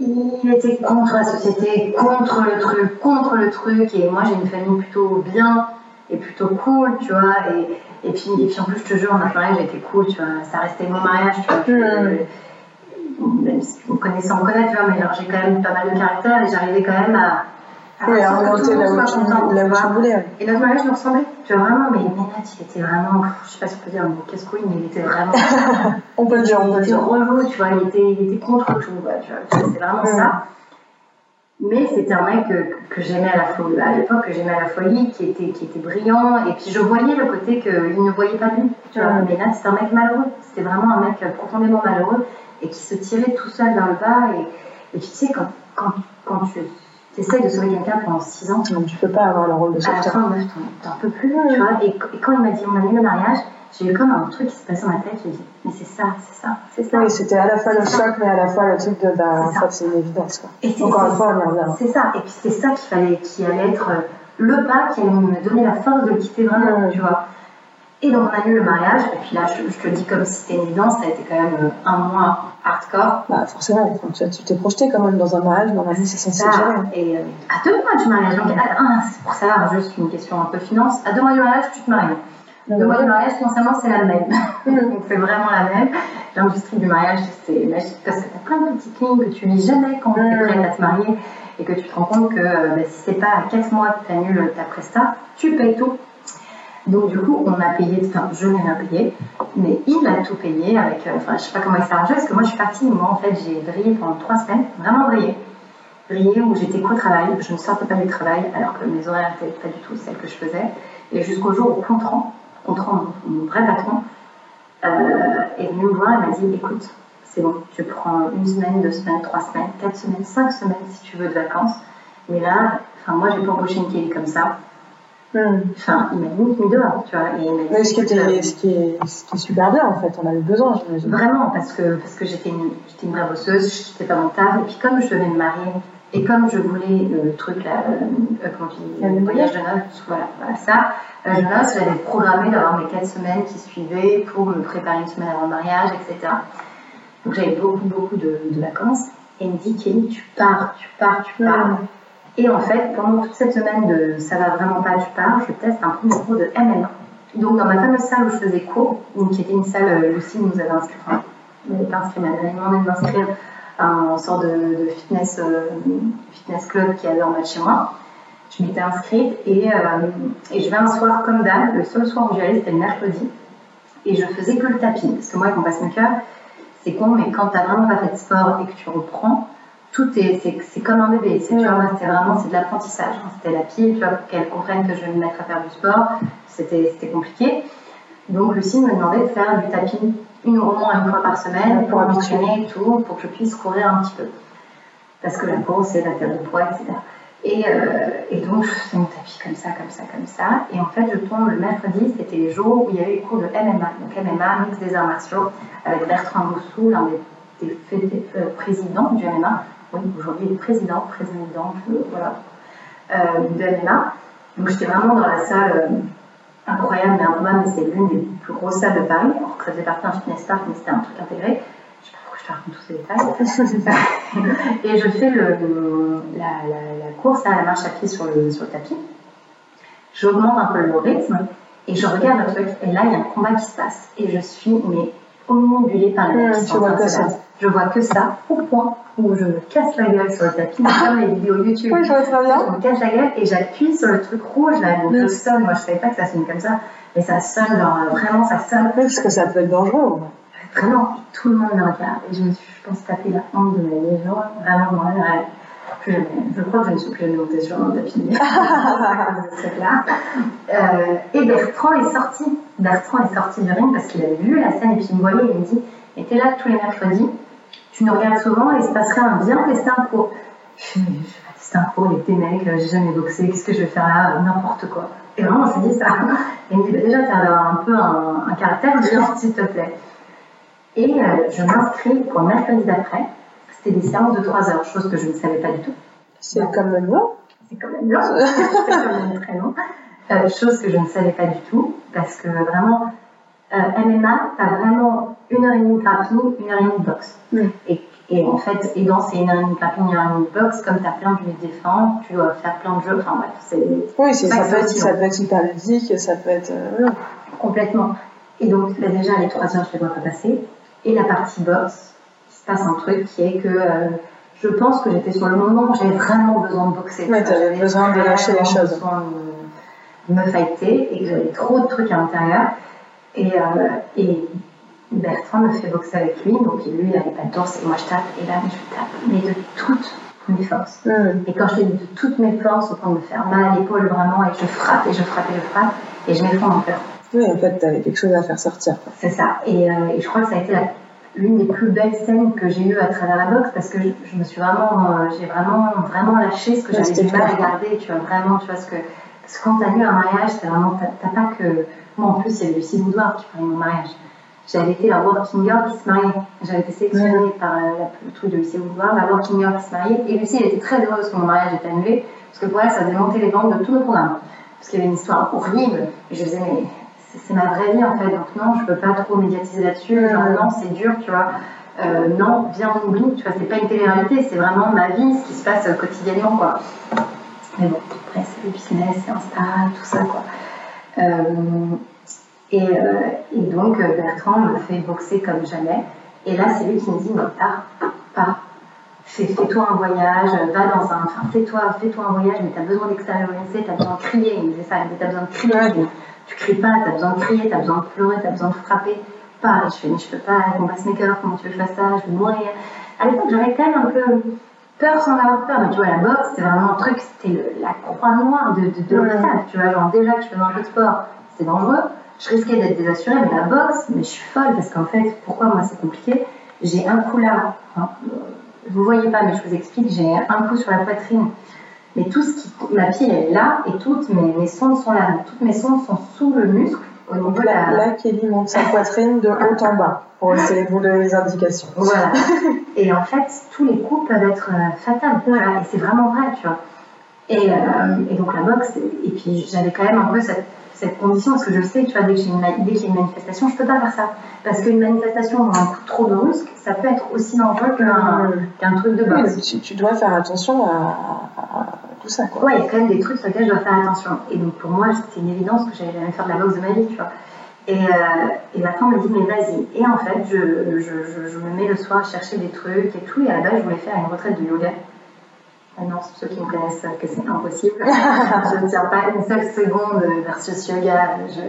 E: Il, il était contre la société, contre le truc, contre le truc. Et moi, j'ai une famille plutôt bien et plutôt cool, tu vois. Et, et, puis, et puis, en plus, je te jure, notre mariage était cool, tu vois. Ça restait mon mariage, tu vois. Euh, même si on connaît sans me connaître, tu vois, mais genre, j'ai quand même pas mal de caractère et j'arrivais quand même à.
D: Oui, à orienter
E: tout le
D: là où tu, là où tu voulais.
E: Et notre mariage nous ressemblait, tu vois, vraiment, mais Ménat, il était vraiment, je sais pas si on peut dire mot casse-couille, mais il était vraiment,
D: On peut le dire, on peut
E: il
D: le
E: était
D: dire.
E: relou, tu vois, il était, il était contre tout, quoi, tu vois, c'est vraiment ça. Mais c'était un mec que, que j'aimais à la folie, à l'époque, que j'aimais à la folie, qui était, qui était brillant, et puis je voyais le côté qu'il ne voyait pas lui, tu vois. Ménat, c'était un mec malheureux, c'était vraiment un mec profondément malheureux, et qui se tirait tout seul vers le bas, et, tu sais, quand, quand, quand tu essayes de sauver quelqu'un pendant 6 ans,
D: Non, tu peux pas avoir le rôle de
E: à
D: sauveteur.
E: fin, meuf, t'en- t'en peux plus, tu vois. Et, et quand il m'a dit on annule le mariage, j'ai eu comme un truc qui se passait dans ma tête. J'ai dit, mais c'est ça, c'est ça, c'est ça.
D: Oui, c'était à la fois le choc, mais à la fois le truc de bah, en fait, c'est une évidence. Quoi.
E: Et
D: Encore une fois, on.
E: C'est ça. Et puis c'est ça qu'il fallait, qui allait être euh, le pas qui allait me donner la force de le quitter vraiment, tu vois. Et donc on annule le mariage. Et puis là, je, je te le dis comme si c'était une évidence, ça a été quand même euh, un mois hardcore.
D: Bah, forcément, tu t'es projeté quand même dans un mariage, dans la vie, c'est censé
E: Ça, et euh, à deux mois du mariage, donc à- ah, c'est pour savoir juste une question un peu finance. À deux mois du mariage, tu te maries. Le mois du mariage, financièrement, c'est la même. Donc, c'est vraiment la même. L'industrie du mariage, c'est magique parce que tu as plein de petites lignes que tu lis jamais quand tu es
D: Mm.
E: prête à te marier et que tu te rends compte que euh, bah, si c'est pas à 4 mois que tu annules ta presta, tu payes tout. Donc, du coup, on a payé, enfin, je n'ai rien payé, mais il a tout payé avec, euh, enfin, sais pas comment il s'est arrangé parce que moi, je suis partie, moi, en fait, j'ai brillé pendant 3 semaines, vraiment brillé. Brillé où j'étais qu'au travail, je ne sortais pas du travail alors que mes horaires n'étaient pas du tout celles que je faisais. Et jusqu'au jour où Contran, Contran, mon, vrai patron, euh, est venu me voir et m'a dit écoute, c'est bon, tu prends une semaine, deux semaines, trois semaines, quatre semaines, cinq semaines si tu veux de vacances. Mais là, enfin, moi, j'ai pas embauché une Kelly comme ça.
D: Hmm.
E: Enfin, il m'a limite mis dehors, tu vois. Et
D: ce qui,
E: écoute,
D: était,
E: euh,
D: ce, qui est, ce qui est super bien, en fait, on avait besoin, j'imagine.
E: Vraiment, parce que, parce que j'étais une, j'étais une vraie bosseuse, je quittais pas taf, et puis comme je devais me marier, et comme je voulais le, le truc là, euh, euh, comment tu dis, le voyage de noces, voilà, voilà ça, euh, de noces, j'avais programmé d'avoir mes quatre semaines qui suivaient pour me préparer une semaine avant le mariage, etc. Donc j'avais beaucoup, beaucoup de, de vacances. Et il me dit, Kelly, tu pars, tu pars, tu pars. Et en fait, pendant toute cette semaine de ça va vraiment pas, tu pars, je teste un premier cours de MMA. Donc, dans ma fameuse salle où je faisais cours, qui était une salle, euh, Lucie nous avait inscrit, enfin, elle n'avait pas inscrit, mais elle avait demandé de m'inscrire à un sort de, euh, fitness club qui avait en bas de chez moi. Je m'étais inscrite et, euh, et je vais un soir comme d'hab. Le seul soir où j'y allais, c'était le mercredi. Et je faisais que le tapis. Parce que moi, avec mon passe-maker, c'est con, mais quand tu n'as vraiment pas fait de sport et que tu reprends, tout est, c'est, comme un bébé. C'est, vraiment, c'est de l'apprentissage. C'était la pile, tu vois, pour qu'elle comprenne que je vais me mettre à faire du sport. C'était, c'était compliqué. Donc, Lucie me demandait de faire du tapis une au moins une fois par semaine pour m'entraîner et tout, pour que je puisse courir un petit peu. Parce que la course, c'est la perte de poids, etc. Et, euh, et donc, je fais mon tapis comme ça, comme ça, comme ça. Et en fait, je tombe le mercredi, c'était les jours où il y avait les cours de MMA. Donc, MMA, mix des arts martiaux, avec Bertrand Moussou, l'un des, euh, présidents du MMA. Oui, aujourd'hui, il est président, président, euh, voilà, euh, de MMA. Donc, j'étais vraiment dans la salle euh, incroyable, mais improbable, mais c'est l'une des plus grosses salles de Paris. Alors que ça faisait partie d'un fitness park, mais c'était un truc intégré. Je sais pas pourquoi je te raconte tous ces détails. et je fais le, la, la, la course à la marche à pied sur le, sur le tapis. J'augmente un peu le rythme et je regarde le truc. Et là, il y a un combat qui se passe. Et je suis mais omnibulée par la
D: Ouais,
E: Je vois que ça, au point où je me casse la gueule sur le tapis, comme les vidéos YouTube.
D: Oui, je vois très bien.
E: Je me casse la gueule et j'appuie sur le truc rouge là, donc sonne. Moi, je savais pas que ça sonne comme ça, mais ça sonne, genre vraiment, ça sonne.
D: Oui, parce que ça peut être dangereux.
E: Vraiment, et tout le monde me regarde. Et je me suis, je pense, tapé la honte de ma vie. Genre, vraiment, rappellerai plus jamais. Je crois que je ne suis plus jamais montée sur un tapis. C'est là. Euh, et Bertrand est sorti. Bertrand est sorti du ring parce qu'il avait vu la scène et puis il me voyait et il me dit Mais t'es là tous les mercredis, tu nous regardes souvent et il se passe rien, viens tester un cours. Je me dis, je vais tester un cours, était mec, j'ai jamais boxé, qu'est-ce que je vais faire là? N'importe quoi. Et vraiment, on s'est dit ça. Et il me dit bah, Déjà, tu as d'avoir un peu un, un caractère, viens s'il te plaît. Et euh, je m'inscris pour le mercredi d'après. C'était des séances de 3 heures, chose que je ne savais pas du tout.
D: C'est comme le mien.
E: C'est quand même long. c'est quand même très long. Euh, chose que je ne savais pas du tout, parce que vraiment, euh, MMA, tu as vraiment une heure et demie de grappling, une heure et demie de boxe. Et, et en fait, et dans ces une heure et demie de grappling, une heure et demie de boxe, comme tu as plein de luttes différentes, tu dois faire plein de jeux. Enfin bref, c'est
D: Oui, ça,
E: c'est
D: peut être, ça peut être hyper ludique, ça peut être. euh,
E: complètement. Et donc, bah, déjà, les 3 heures, je les vois pas passer. Et la partie boxe, il se passe un truc qui est que euh, je pense que j'étais sur le moment où j'avais vraiment besoin de boxer.
D: T'avais
E: J'avais
D: besoin de lâcher les choses.
E: besoin de me, de me fighter et que j'avais trop de trucs à l'intérieur. Et, euh, et Bertrand me fait boxer avec lui, donc lui, il pas de torse et moi je tape. Et là, je tape, mais de toutes mes forces.
D: Mm.
E: Et quand je dis de toutes mes forces, au point de me faire mal à l'épaule vraiment, et je frappe et je frappe et je frappe, et je m'effondre en pleurs.
D: Oui, en fait, t'avais quelque chose à faire sortir.
E: C'est ça. Et, euh, et je crois que ça a été l'une des plus belles scènes que j'ai eues à travers la boxe parce que je, je me suis vraiment, euh, j'ai vraiment, vraiment lâché ce que
D: Ouais,
E: j'avais du mal à garder. Tu vois, vraiment, tu vois ce que. Parce que quand t'as eu un mariage, c'est vraiment, t'as pas que. Moi, en plus, il y avait Lucie Boudoir qui parlait de mon mariage. J'avais été la working girl qui se mariait. J'avais été sélectionnée par euh, le truc de Lucie Boudoir, la working girl qui se mariait. Et Lucie, elle était très heureuse que mon mariage était annulé parce que pour elle, ça faisait monter les ventes de tout le programme. Parce qu'il y avait une histoire horrible. Et je disais, mais c'est- ma vraie vie en fait, donc non, je peux pas trop médiatiser là-dessus, genre non, c'est dur, tu vois. Euh, non, viens, on oublie, tu vois, c'est pas une télé-réalité, c'est vraiment ma vie, ce qui se passe euh, quotidiennement, quoi. Mais bon, après, c'est le business, c'est Insta, tout ça, quoi. Euh, et, euh, et donc, euh, Bertrand me fait boxer comme jamais. Et là, c'est lui qui me dit, mais pars, pars. Fais- Fais-toi un voyage, va dans un. Enfin, fais-toi fais un voyage, mais t'as besoin d'extérioriser, t'as besoin de crier. Il me disait ça, il me t'as besoin de crier. Tu cries pas, t'as besoin de crier, t'as besoin de pleurer, t'as besoin de frapper. Pars. Et je fais, mais je peux pas, mon pacemaker, comment tu veux que je fasse ça Je vais mourir. À l'époque, j'avais quand même un peu peur sans avoir peur, mais tu vois, la boxe, c'était vraiment un truc, c'était la croix noire de, de, de
D: Ouais.
E: Tu vois, genre, déjà que je faisais un peu de sport, c'était dangereux. Je risquais d'être désassurée, mais la boxe, mais je suis folle parce qu'en fait, pourquoi moi c'est compliqué? J'ai un coup là, hein, vous voyez pas, mais je vous explique, j'ai un coup sur la poitrine. Mais tout ce qui, ma pile est là et toutes mes, mes sondes sont là. Toutes mes sondes sont sous le muscle au niveau de la.
D: là, Kelly monte sa poitrine de haut en bas pour essayer vous donner les indications.
E: Voilà. Et en fait, tous les coups peuvent être euh, fatals. Voilà. Et c'est vraiment vrai, tu vois. Et, euh, et donc la boxe, et puis j'avais quand même un peu cette, cette condition parce que je sais tu vois, dès qu'il y, a une manifestation, je peux pas faire ça. Parce qu'une manifestation où un coup trop brusque, ça peut être aussi dangereux qu'un truc de base.
D: Oui, tu, dois faire attention à, tout ça. Quoi.
E: Ouais, il y a quand même des trucs sur lesquels je dois faire attention. Et donc pour moi, c'était une évidence que j'allais jamais faire de la boxe de ma vie, tu vois. Et, euh, et ma femme me dit, mais vas-y. Et en fait, je, je, je, me mets le soir à chercher des trucs et tout. Et à la base, je voulais faire une retraite de yoga. Maintenant, ceux qui me connaissent savent que c'est impossible. je ne tiens pas une seule seconde versus yoga. Je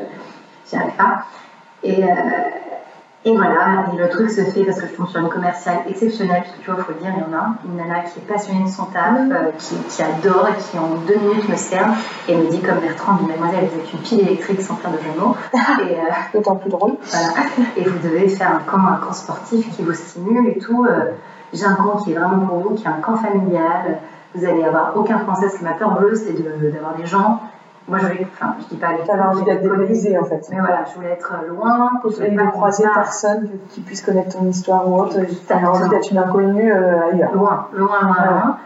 E: n'y arrive pas. Et, euh, et voilà, et le truc se fait parce que je tombe sur une commerciale exceptionnelle, parce que tu vois, il faut le dire, il y en a une nana qui est passionnée de son taf, euh, qui, qui, adore et qui en deux minutes me sert et me dit comme Bertrand, mademoiselle, vous êtes une pile électrique sans faire de genou.
D: Et euh, d'autant plus drôle.
E: Voilà. Et vous devez faire un camp, un camp sportif qui vous stimule et tout. J'ai un camp qui est vraiment pour vous, qui est un camp familial. Vous allez avoir aucun français. Ce qui m'a peur bleu, c'est d'avoir des gens moi, je voulais, enfin, je dis pas
D: Tu avais envie d'être dépaysée, en fait.
E: Mais voilà, je voulais être loin.
D: Je voulais pas croiser personne qui puisse connaître ton histoire ou autre. Tu avais envie d'être une inconnue euh, ailleurs.
E: Loin, loin, loin, loin.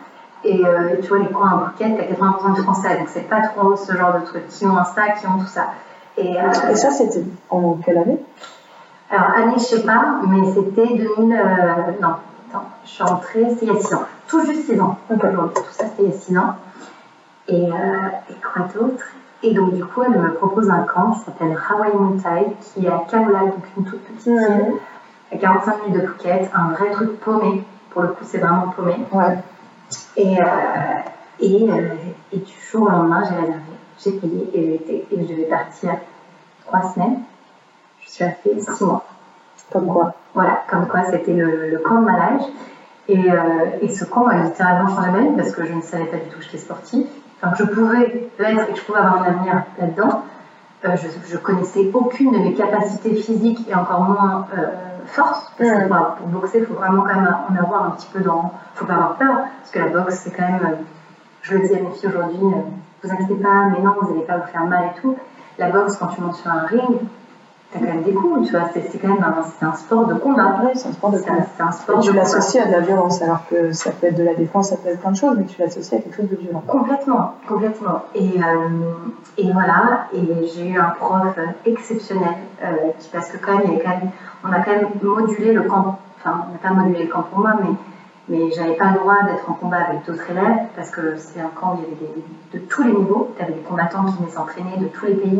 E: Et euh, tu vois, les coins à Bouquet, t'as 80% de français, donc c'est pas trop ce genre de trucs qui ont un sac, qui ont tout ça.
D: Et, euh, Et ça, c'était en quelle année?
E: Alors, année, je sais pas, mais c'était 2000. non, attends, je suis rentrée, c'était il y a 6 ans. Tout juste 6 ans. Okay. Tout ça, c'était il y a 6 ans. Et, euh, et quoi d'autre? Et donc, du coup, elle me propose un camp qui s'appelle Hawaii Muay qui est à Kaolai, donc une toute petite île, à 45 minutes de Phuket, un vrai truc paumé. Pour le coup, c'est vraiment paumé.
D: Ouais.
E: Et, euh, et, euh, et, du jour au lendemain, j'ai réservé, j'ai payé et, et je devais partir trois semaines. Je suis restée six mois.
D: Comme quoi
E: Voilà, comme quoi c'était le, le camp de malage. Et, euh, et, ce camp a littéralement changé ma vie parce que je ne savais pas du tout que j'étais sportive enfin, je pouvais l'être et que je pouvais avoir un avenir là-dedans. Euh, je, ne connaissais aucune de mes capacités physiques et encore moins euh, force. Parce que, pour boxer, il faut vraiment quand même en avoir un petit peu dans. Il faut pas avoir peur parce que la boxe, c'est quand même. Euh, je le dis à mes filles aujourd'hui, vous inquiétez pas, mais non, vous n'allez pas vous faire mal et tout. La boxe, quand tu montes sur un ring, t'as quand même des coups, tu vois, c'est quand même un, un, sport de combat.
D: Oui, c'est un sport de combat. Un, un sport tu l'associes à de la violence, alors que ça peut être de la défense, ça peut être plein de choses, mais tu l'associes à quelque chose de violent.
E: Complètement, complètement. Et, euh, et voilà, et j'ai eu un prof exceptionnel, euh, qui, parce que quand même, il y a quand même, on a quand même modulé le camp, enfin, on n'a pas modulé le camp pour moi, mais mais j'avais pas le droit d'être en combat avec d'autres élèves parce que c'était un camp où il y avait des, de tous les niveaux. Tu avais des combattants qui venaient s'entraîner de tous les pays,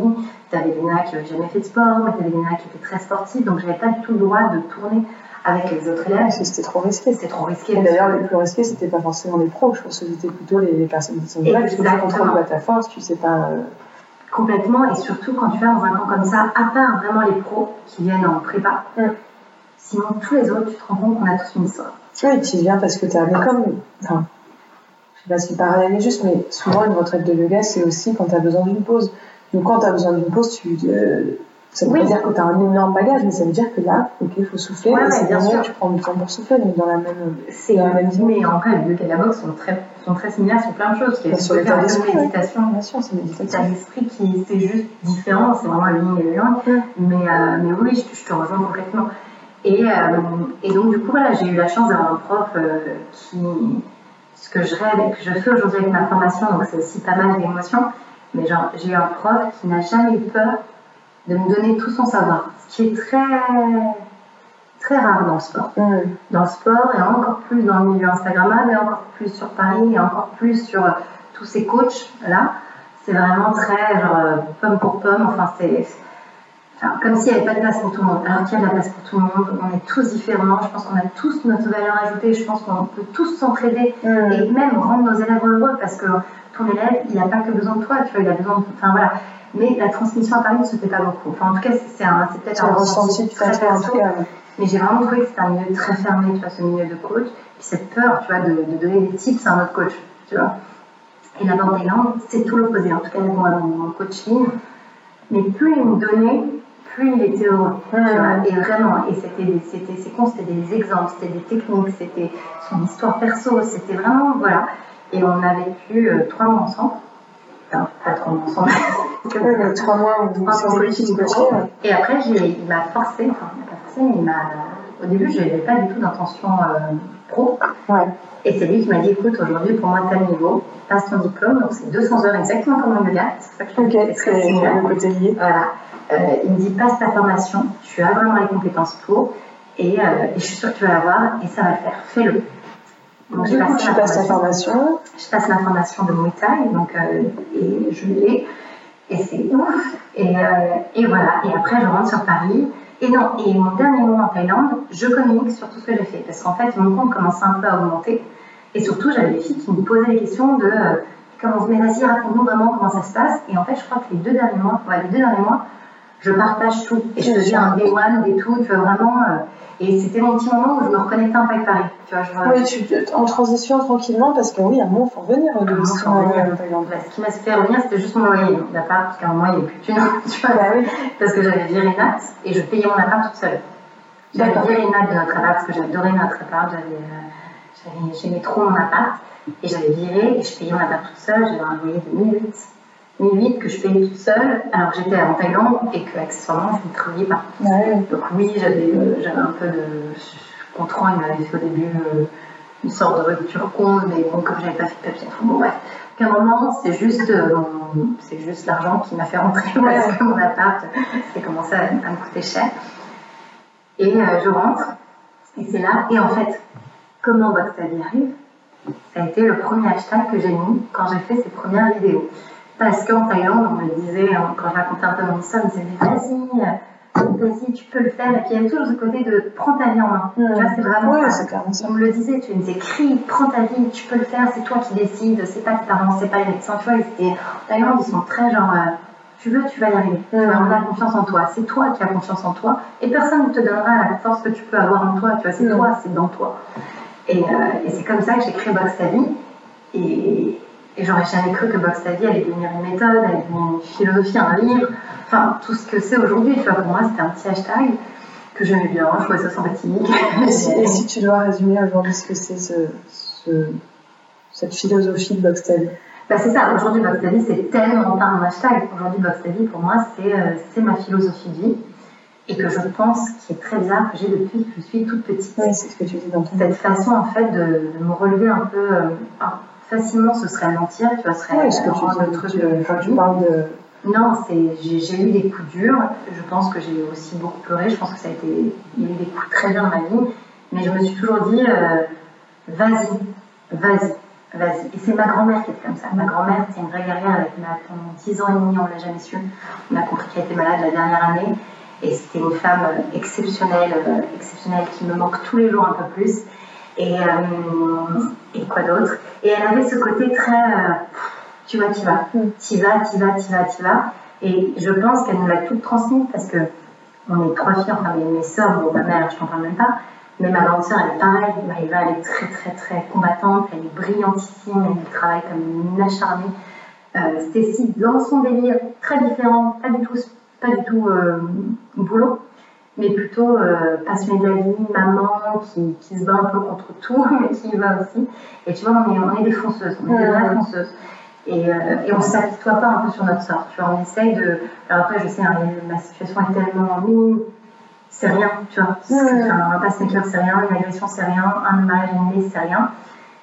E: tu avais des nanas qui n'avaient jamais fait de sport, mais tu avais des nanas qui étaient très sportives, donc j'avais pas du tout le droit de tourner avec les autres élèves.
D: C'était trop risqué.
E: C'était trop risqué.
D: D'ailleurs, les plus risqués, c'était pas forcément les pros, je pense que c'était plutôt les, personnes qui sont là, parce que tu contrôles pas ta force, tu sais pas. Euh...
E: Complètement, et surtout quand tu vas dans un camp comme ça, à part vraiment les pros qui viennent en prépa, mm. sinon tous les autres, tu te rends compte qu'on a tous une histoire.
D: Oui, tu viens parce que tu as. Mais comme. Enfin, je sais pas si le parallèle est juste, mais souvent une retraite de yoga, c'est aussi quand tu as besoin d'une pause. Donc quand tu as besoin d'une pause, tu. Euh, ça veut pas dire que tu as un énorme bagage, mais ça veut dire que là, ok, il faut souffler.
E: Ouais,
D: c'est
E: bien sûr.
D: tu prends du temps pour souffler, donc dans la même.
E: C'est la même Mais en vrai, le yoga et la boxe sont très, sont très similaires sur plein de choses.
D: A sur l'état d'esprit.
E: méditation.
D: Bien sûr, c'est méditation.
E: L'état d'esprit qui, c'est juste différent, c'est vraiment le yin et le yang. Mais, euh, mais oui, je, je te rejoins complètement. Et, euh, et, donc, du coup, voilà, j'ai eu la chance d'avoir un prof euh, qui. Ce que je rêve et que je fais aujourd'hui avec ma formation, donc c'est aussi pas mal d'émotions, mais genre, j'ai eu un prof qui n'a jamais eu peur de me donner tout son savoir, ce qui est très, très rare dans le sport.
D: Mmh.
E: Dans le sport, et encore plus dans le milieu Instagrammable, et encore plus sur Paris, et encore plus sur euh, tous ces coachs-là. C'est vraiment très genre, pomme pour pomme, enfin, c'est Enfin, comme s'il n'y avait pas de place pour tout le monde. Alors qu'il y a de la place pour tout le monde, on est tous différents, je pense qu'on a tous notre valeur ajoutée, je pense qu'on peut tous s'entraider
D: mmh.
E: et même rendre nos élèves heureux parce que ton élève, il n'a pas que besoin de toi, tu vois, il a besoin de. Enfin voilà. Mais la transmission à Paris ne se fait pas beaucoup. Enfin, en tout cas, c'est peut-être un
D: ressenti très perso.
E: Mais j'ai vraiment trouvé que c'était un milieu très fermé, tu vois, ce milieu de coach. Puis cette peur, tu vois, de, de donner des tips à un autre coach, tu vois. Et la bande des langues, c'est tout l'opposé. En tout cas, moi, dans mon coaching, mais plus il me donnait, plus il était heureux. Et vraiment, et c'était c'était c'est con, c'était des exemples, c'était des techniques, c'était son histoire perso, c'était vraiment voilà. Et on a vécu euh, trois mois ensemble. Enfin, pas trois mois ensemble.
D: trois mois où
E: trois mois Et après, il m'a forcé, enfin, il m'a forcé, mais il m'a Au début, je n'avais pas du tout d'intention euh, pro.
D: Ouais.
E: Et c'est lui qui m'a dit écoute, aujourd'hui, pour moi, tel niveau, passe ton diplôme. Donc, c'est 200 heures exactement comme en yoga. C'est ça que je
D: Ok,
E: très
D: c'est le côté lié.
E: Voilà. Euh, il me dit passe ta formation, tu as vraiment les compétences pour, et, euh, et je suis sûre que tu vas l'avoir, et ça va le faire. Fais-le. Donc,
D: coup,
E: passé
D: tu passes ta
E: formation. Je passe ma formation de Muay Thai, donc, euh, et je l'ai, et c'est ouf. Et, et voilà. Et après, je rentre sur Paris. Et non, et mon dernier mois en Thaïlande, je communique sur tout ce que j'ai fait. Parce qu'en fait, mon compte commençait un peu à augmenter. Et surtout, j'avais des filles qui me posaient des questions de euh, comment, mais vas-y, raconte-nous vraiment comment ça se passe. Et en fait, je crois que les deux derniers mois, ouais, les deux derniers mois, je partage tout. Et je faisais un day one, des tout, tu vois, vraiment. euh, et c'était mon petit moment où je me reconnectais un peu avec Paris. Tu vois, je vois,
D: Oui, tu, en transition tranquillement, parce que oui, à un moment, il faut revenir au début.
E: Bah, ce qui m'a fait revenir, c'était juste mon loyer. D'appart, parce qu'à un moment, il n'y avait plus de tu vois.
D: Bah oui.
E: Parce que j'avais viré Nat et je payais mon appart toute seule. J'avais viré Nat de notre appart parce que j'adorais notre appart. Euh, j'aimais trop mon appart. Et j'avais viré et je payais mon appart toute seule. J'avais un loyer de 1008. 1008 que je payais toute seule alors que j'étais en Thaïlande et que accessoirement je ne travaillais pas. Donc oui, j'avais euh, un peu de... Je comprends, il m'avait fait au début euh, une sorte de rupture con, mais bon, comme j'avais pas fait de papier, bon bref. Qu'à un moment, c'est juste, euh, c'est juste l'argent qui m'a fait rentrer parce que mon appart, c'est commencé à, à me coûter cher. Et euh, je rentre, et c'est là, et en fait, comment Boxtabi arrive Ça a été le premier hashtag que j'ai mis quand j'ai fait ces premières vidéos. Parce qu'en Thaïlande, on me disait, hein, quand je racontais un peu mon histoire, on me disait, vas-y, euh, vas-y, tu peux le faire. Et puis il y avait toujours ce côté de prends ta vie en main. Tu vois, c'est vraiment
D: Oui,
E: ça. On me le disait, tu nous écris, prends ta vie, tu peux le faire, c'est toi qui décides, c'est pas tes parents, c'est pas les médecins, tu vois. ils étaient- En Thaïlande, ils sont très genre, euh, tu veux, tu vas y arriver. Tu vois, on a confiance en toi. C'est toi qui as confiance en toi. Et personne ne te donnera la force que tu peux avoir en toi. Tu vois, c'est
D: Mm.
E: toi, c'est dans toi. Et, euh, et c'est comme ça que j'ai créé Box Ta Vie. Et, et j'aurais jamais cru que Box allait devenir une méthode, allait devenir une philosophie, un livre. Enfin, tout ce que c'est aujourd'hui. Tu vois, pour moi, c'était un petit hashtag que j'aimais bien, je trouvais ça sympathique.
D: Et si, et si tu dois résumer aujourd'hui ce que c'est ce, ce- cette philosophie de Box
E: Bah, c'est ça, aujourd'hui Box c'est tellement pas un hashtag. Aujourd'hui Box pour moi, c'est euh, ma philosophie de vie. Et que je pense, qui est très bizarre, que j'ai depuis que je suis toute petite.
D: Oui, c'est ce que tu dis dans ton
E: Cette façon, en fait, de, de me relever un peu. euh, facilement, ce serait mentir, tu vois, ce serait
D: Oui, ce que tu
E: le truc.
D: tu, quand tu parles de.
E: Non, c'est j'ai eu des coups durs. Je pense que j'ai aussi beaucoup pleuré. Je pense que ça a été il y a eu des coups très durs dans ma vie, mais je me suis toujours dit euh, vas-y, vas-y, vas-y. Et c'est ma grand-mère qui était comme ça. Ma grand-mère, c'était une vraie guerrière. Elle était malade pendant 10 ans et demi. On l'a jamais su. On a compris qu'elle était malade la dernière année. Et c'était une femme euh, exceptionnelle, euh, exceptionnelle qui me manque tous les jours un peu plus. Et, euh, et quoi d'autre Et elle avait ce côté très euh, tu vas, tu vas, tu vas, tu vas, tu vas, tu vas. Et je pense qu'elle nous l'a tout transmis parce que on est trois filles, enfin mes, mes soeurs, bon, ma mère, je t'en parle même pas, mais ma grande sœur, elle est pareille, elle est très, très, très combattante, elle est brillantissime, elle travaille comme une acharnée. Euh, Stécie, dans son délire, très différent, pas du tout, pas du tout euh, boulot, mais plutôt euh, passionnée de la vie, maman qui, qui se bat un peu contre tout, mais qui y va aussi. Et tu vois, on est, on est des fonceuses, on est des vraies fonceuses. Et, euh, et on ne s'apitoie pas un peu sur notre sort. Tu vois, on essaye de. Alors après, je sais, hein, ma situation est tellement minime, c'est rien, tu vois. Enfin, un passe maker, c'est rien, une agression, c'est rien, un mariage annulé, c'est rien.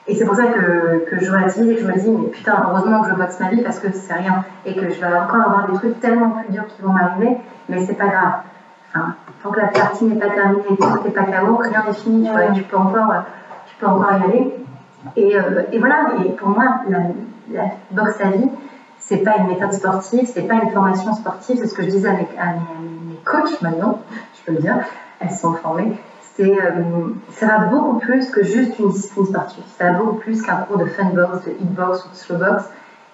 E: Et c'est pour ça que, que je relativise et que je me dis, mais putain, heureusement que je boxe ma vie parce que c'est rien. Et que je vais encore avoir des trucs tellement plus durs qui vont m'arriver, mais c'est pas grave. Tant que la partie n'est pas terminée, tant que t'es pas KO, rien n'est fini, tu vois, tu peux encore, euh, tu peux encore y aller. Et, euh, et voilà, et pour moi, la, la boxe à vie, c'est pas une méthode sportive, c'est pas une formation sportive, c'est ce que je disais à mes, à mes, à mes coachs maintenant, je peux le dire, elles sont formées. C'est, euh, ça va beaucoup plus que juste une discipline sportive. Ça va beaucoup plus qu'un cours de fun box, de hitbox ou de slow box.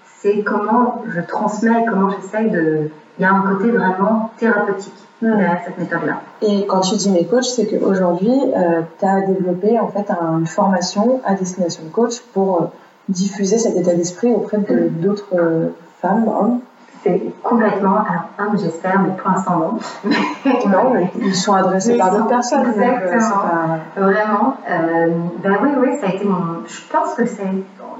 E: C'est comment je transmets et comment j'essaye de. Il y a un côté vraiment thérapeutique derrière cette méthode-là.
D: Et quand tu dis mes coachs, c'est qu'aujourd'hui, euh, tu as développé en fait un- une formation à destination de coach pour euh, diffuser cet état d'esprit auprès de- d'autres euh, femmes, hommes.
E: C'est complètement. Alors, j'espère, mais pour l'instant, non.
D: Non, mais ils sont adressés par d'autres personnes.
E: exactement.
D: pas-
E: Vraiment. Ben oui, oui, ça a été mon. Je pense que c'est.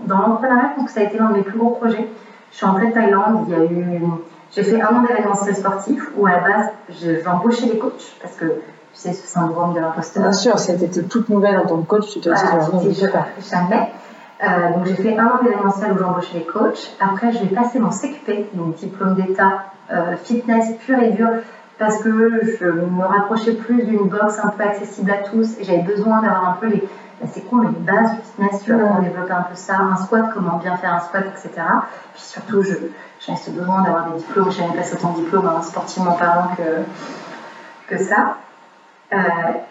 E: Dans l'entrepreneuriat, je pense que ça a été l'un de mes plus gros projets. Je suis entrée de Thaïlande, il y a eu. J'ai fait un an d'événementiel sportif où à la base, je- j'embauchais des coachs parce que tu sais, ce syndrome de l'imposteur.
D: Bien sûr, si elle était toute nouvelle en tant que coach, tu te dis, non,
E: tu
D: je pas.
E: Jamais. Euh, donc j'ai fait un an d'événementiel où j'ai embauché les coachs. Après, je vais passer mon CQP, donc diplôme d'état euh, fitness pur et dur, parce que je me rapprochais plus d'une box un peu accessible à tous et j'avais besoin d'avoir un peu les, bah, c'est con, mais les bases du fitness, tu vois, pour développer un peu ça, un squat, comment bien faire un squat, etc. Puis surtout, je, j'avais ce besoin d'avoir des diplômes, j'avais passé autant de diplômes, sportivement parlant, que, que ça. Euh,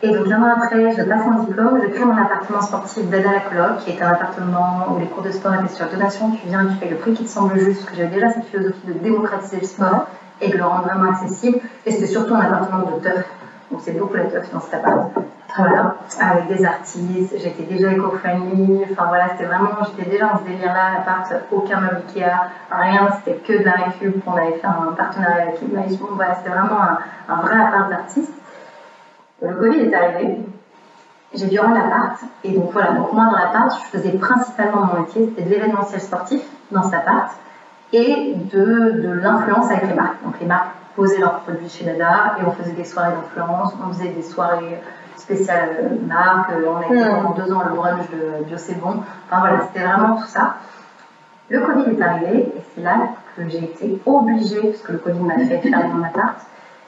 E: et donc un an après, je passe mon diplôme, je crée mon appartement sportif d'aide à la coloc, qui est un appartement où les cours de sport étaient sur donation, tu viens et tu payes le prix qui te semble juste, parce que j'avais déjà cette philosophie de démocratiser le sport et de le rendre vraiment accessible. Et c'était surtout un appartement de teuf, donc c'est beaucoup la teuf dans cet appart. Voilà, avec des artistes, j'étais déjà éco-friendly, enfin voilà, c'était vraiment, j'étais déjà dans ce délire-là, l'appart, aucun meuble Ikea, rien, c'était que de la récup, on avait fait un partenariat avec Image, voilà, c'était vraiment un, un vrai appart d'artiste. Le Covid est arrivé, j'ai dû rendre l'appart, et donc voilà, donc moi dans l'appart, je faisais principalement mon métier, c'était de l'événementiel sportif dans cet appart, et de, de l'influence avec les marques. Donc les marques posaient leurs produits chez Dada, et on faisait des soirées d'influence, on faisait des soirées spéciales marques, euh, on a été pendant deux ans le brunch de Bio C'est Bon, enfin voilà, c'était vraiment tout ça. Le Covid est arrivé, et c'est là que j'ai été obligée, parce que le Covid m'a fait fermer mon appart,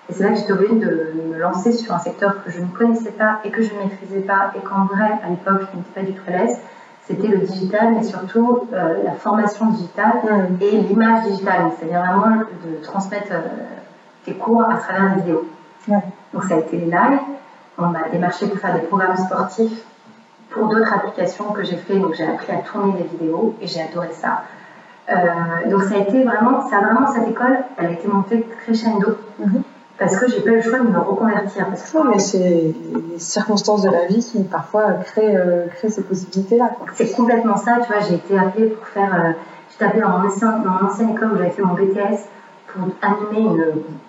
E: et c'est là que j'étais obligée de me lancer sur un secteur que je ne connaissais pas et que je ne maîtrisais pas, et qu'en vrai, à l'époque, je n'étais pas du tout à l'aise. C'était le digital, mais surtout euh, la formation digitale et l'image digitale. C'est-à-dire vraiment de transmettre euh, tes cours à travers la vidéo.
D: Ouais.
E: Donc ça a été les lives. On m'a démarché pour faire des programmes sportifs pour d'autres applications que j'ai fait. Donc j'ai appris à tourner des vidéos et j'ai adoré ça. Euh, donc ça a été vraiment, ça vraiment cette école, elle a été montée crescendo
D: Mhm.
E: parce que j'ai pas eu le choix de me reconvertir. Parce que
D: Non, mais c'est les circonstances de la vie qui parfois créent, euh, créent ces possibilités-là.
E: c'est complètement ça. Tu vois, j'ai été appelée pour faire, euh, j'étais appelée dans mon, ancien- dans mon ancienne école où j'avais fait mon BTS pour animer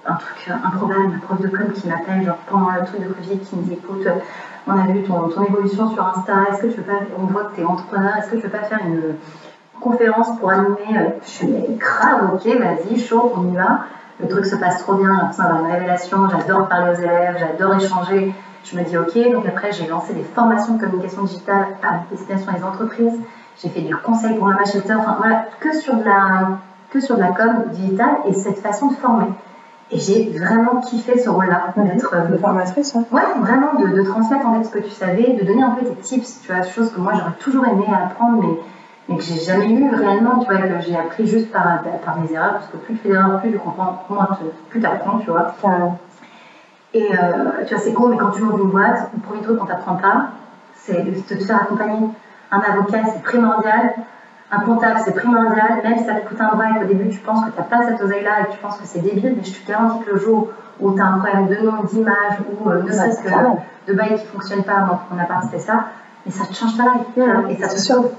E: un truc, programme, un prof de com qui m'appelle genre pendant le truc de Covid qui me dit écoute, on a vu ton, ton évolution sur Insta, est-ce que tu veux on voit que tu es entrepreneur, est-ce que tu veux pas faire une conférence pour animer euh, Je suis grave, ok, vas-y, chaud, on y va. Le truc se passe trop bien, j'ai l'impression d'avoir une révélation, j'adore parler aux élèves, j'adore échanger. Je me dis ok, donc après j'ai lancé des formations de communication digitale à destination des entreprises. J'ai fait du conseil pour un acheteur, enfin voilà, que sur de la, que sur la com digitale et cette façon de former. Et j'ai vraiment kiffé ce rôle-là, d'être euh,
D: De formatrice, hein.
E: Ouais, vraiment de, de transmettre en fait ce que tu savais, de donner un peu tes tips, tu vois, choses que moi j'aurais toujours aimé apprendre, mais, mais que j'ai jamais eu réellement, tu vois, que j'ai appris juste par, par mes erreurs, parce que plus tu fais d'erreurs, plus tu comprends, moins plus tu apprends, tu vois. Et euh, tu vois, c'est con, mais quand tu montes une boîte, le premier truc qu'on t'apprend pas, c'est de te faire accompagner. Un avocat, c'est primordial. Un comptable, c'est primordial. Même si ça te coûte un bras et qu'au début, tu penses que tu n'as pas cette oseille-là et que tu penses que c'est débile, mais je te garantis que le jour où tu as un problème de nom, d'image ou euh, ne serait-ce que
D: clairement.
E: de bail qui ne fonctionne pas, moi, pour mon appart, c'était ça, mais ça te change ta life. vois, Et ça te sauve.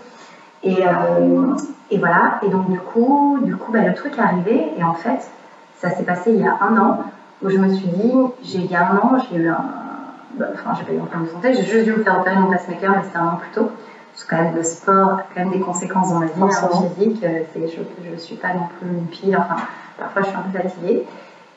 E: Et, euh, et voilà, et donc du coup, du coup bah, le truc est arrivé, et en fait, ça s'est passé il y a un an, où je me suis dit, j'ai il y a un an, j'ai eu un. bah, Enfin, j'ai pas eu un problème de santé, j'ai juste dû me faire opérer mon pacemaker, mais c'était un an plus tôt. Parce que quand même, le sport a quand même des conséquences dans ma vie hein,
D: Forcément.
E: physique. C'est, je ne suis pas non plus une pile, enfin, parfois je suis un peu fatiguée.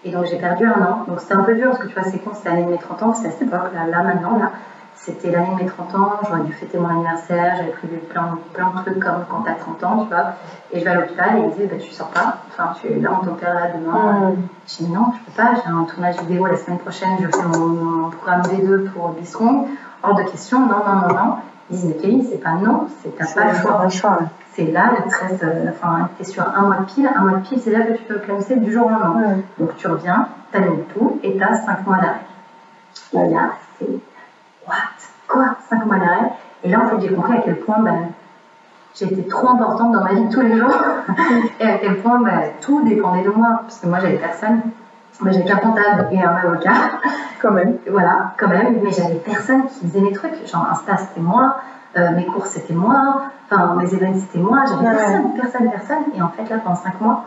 E: Et donc j'ai perdu un an. Donc c'était un peu dur parce que tu vois, c'est con, c'était l'année de mes 30 ans, c'était à cette époque-là, là maintenant, là. C'était l'année de mes 30 ans, j'aurais dû fêter mon anniversaire, j'avais prévu plein, plein de trucs comme quand t'as 30 ans, tu vois. Et je vais à l'hôpital et ils me disent, bah, tu sors pas, enfin, tu es là, on t'opère là demain.
D: Mmh.
E: Je dis, non, je peux pas, j'ai un tournage vidéo la semaine prochaine, je fais mon, mon programme V2 pour Bisson. Hors de question, non, non, non, non. Disent, mais Kelly, c'est pas non, c'est t'as pas le choix.
D: Pas le choix, ouais.
E: C'est là, te reste, euh, enfin, t'es sur un mois de pile, un mois de pile, c'est là que tu peux classer du jour au lendemain.
D: Ouais.
E: Donc tu reviens, t'annules tout et t'as 5 mois d'arrêt. Et là, c'est what? Quoi? 5 mois d'arrêt? Et là, en fait, j'ai compris à quel point ben, j'étais trop importante dans ma vie de tous les jours et à quel point ben, tout dépendait de moi. Parce que moi, j'avais personne. Moi, j'avais qu'un comptable et un avocat.
D: Quand même.
E: Voilà, quand même, mais j'avais personne qui faisait mes trucs. Genre, Insta, c'était moi, euh, mes cours, c'était moi, enfin, mes événements, c'était moi, j'avais
D: Ouais,
E: personne, personne, personne. Et en fait, là, pendant 5 mois,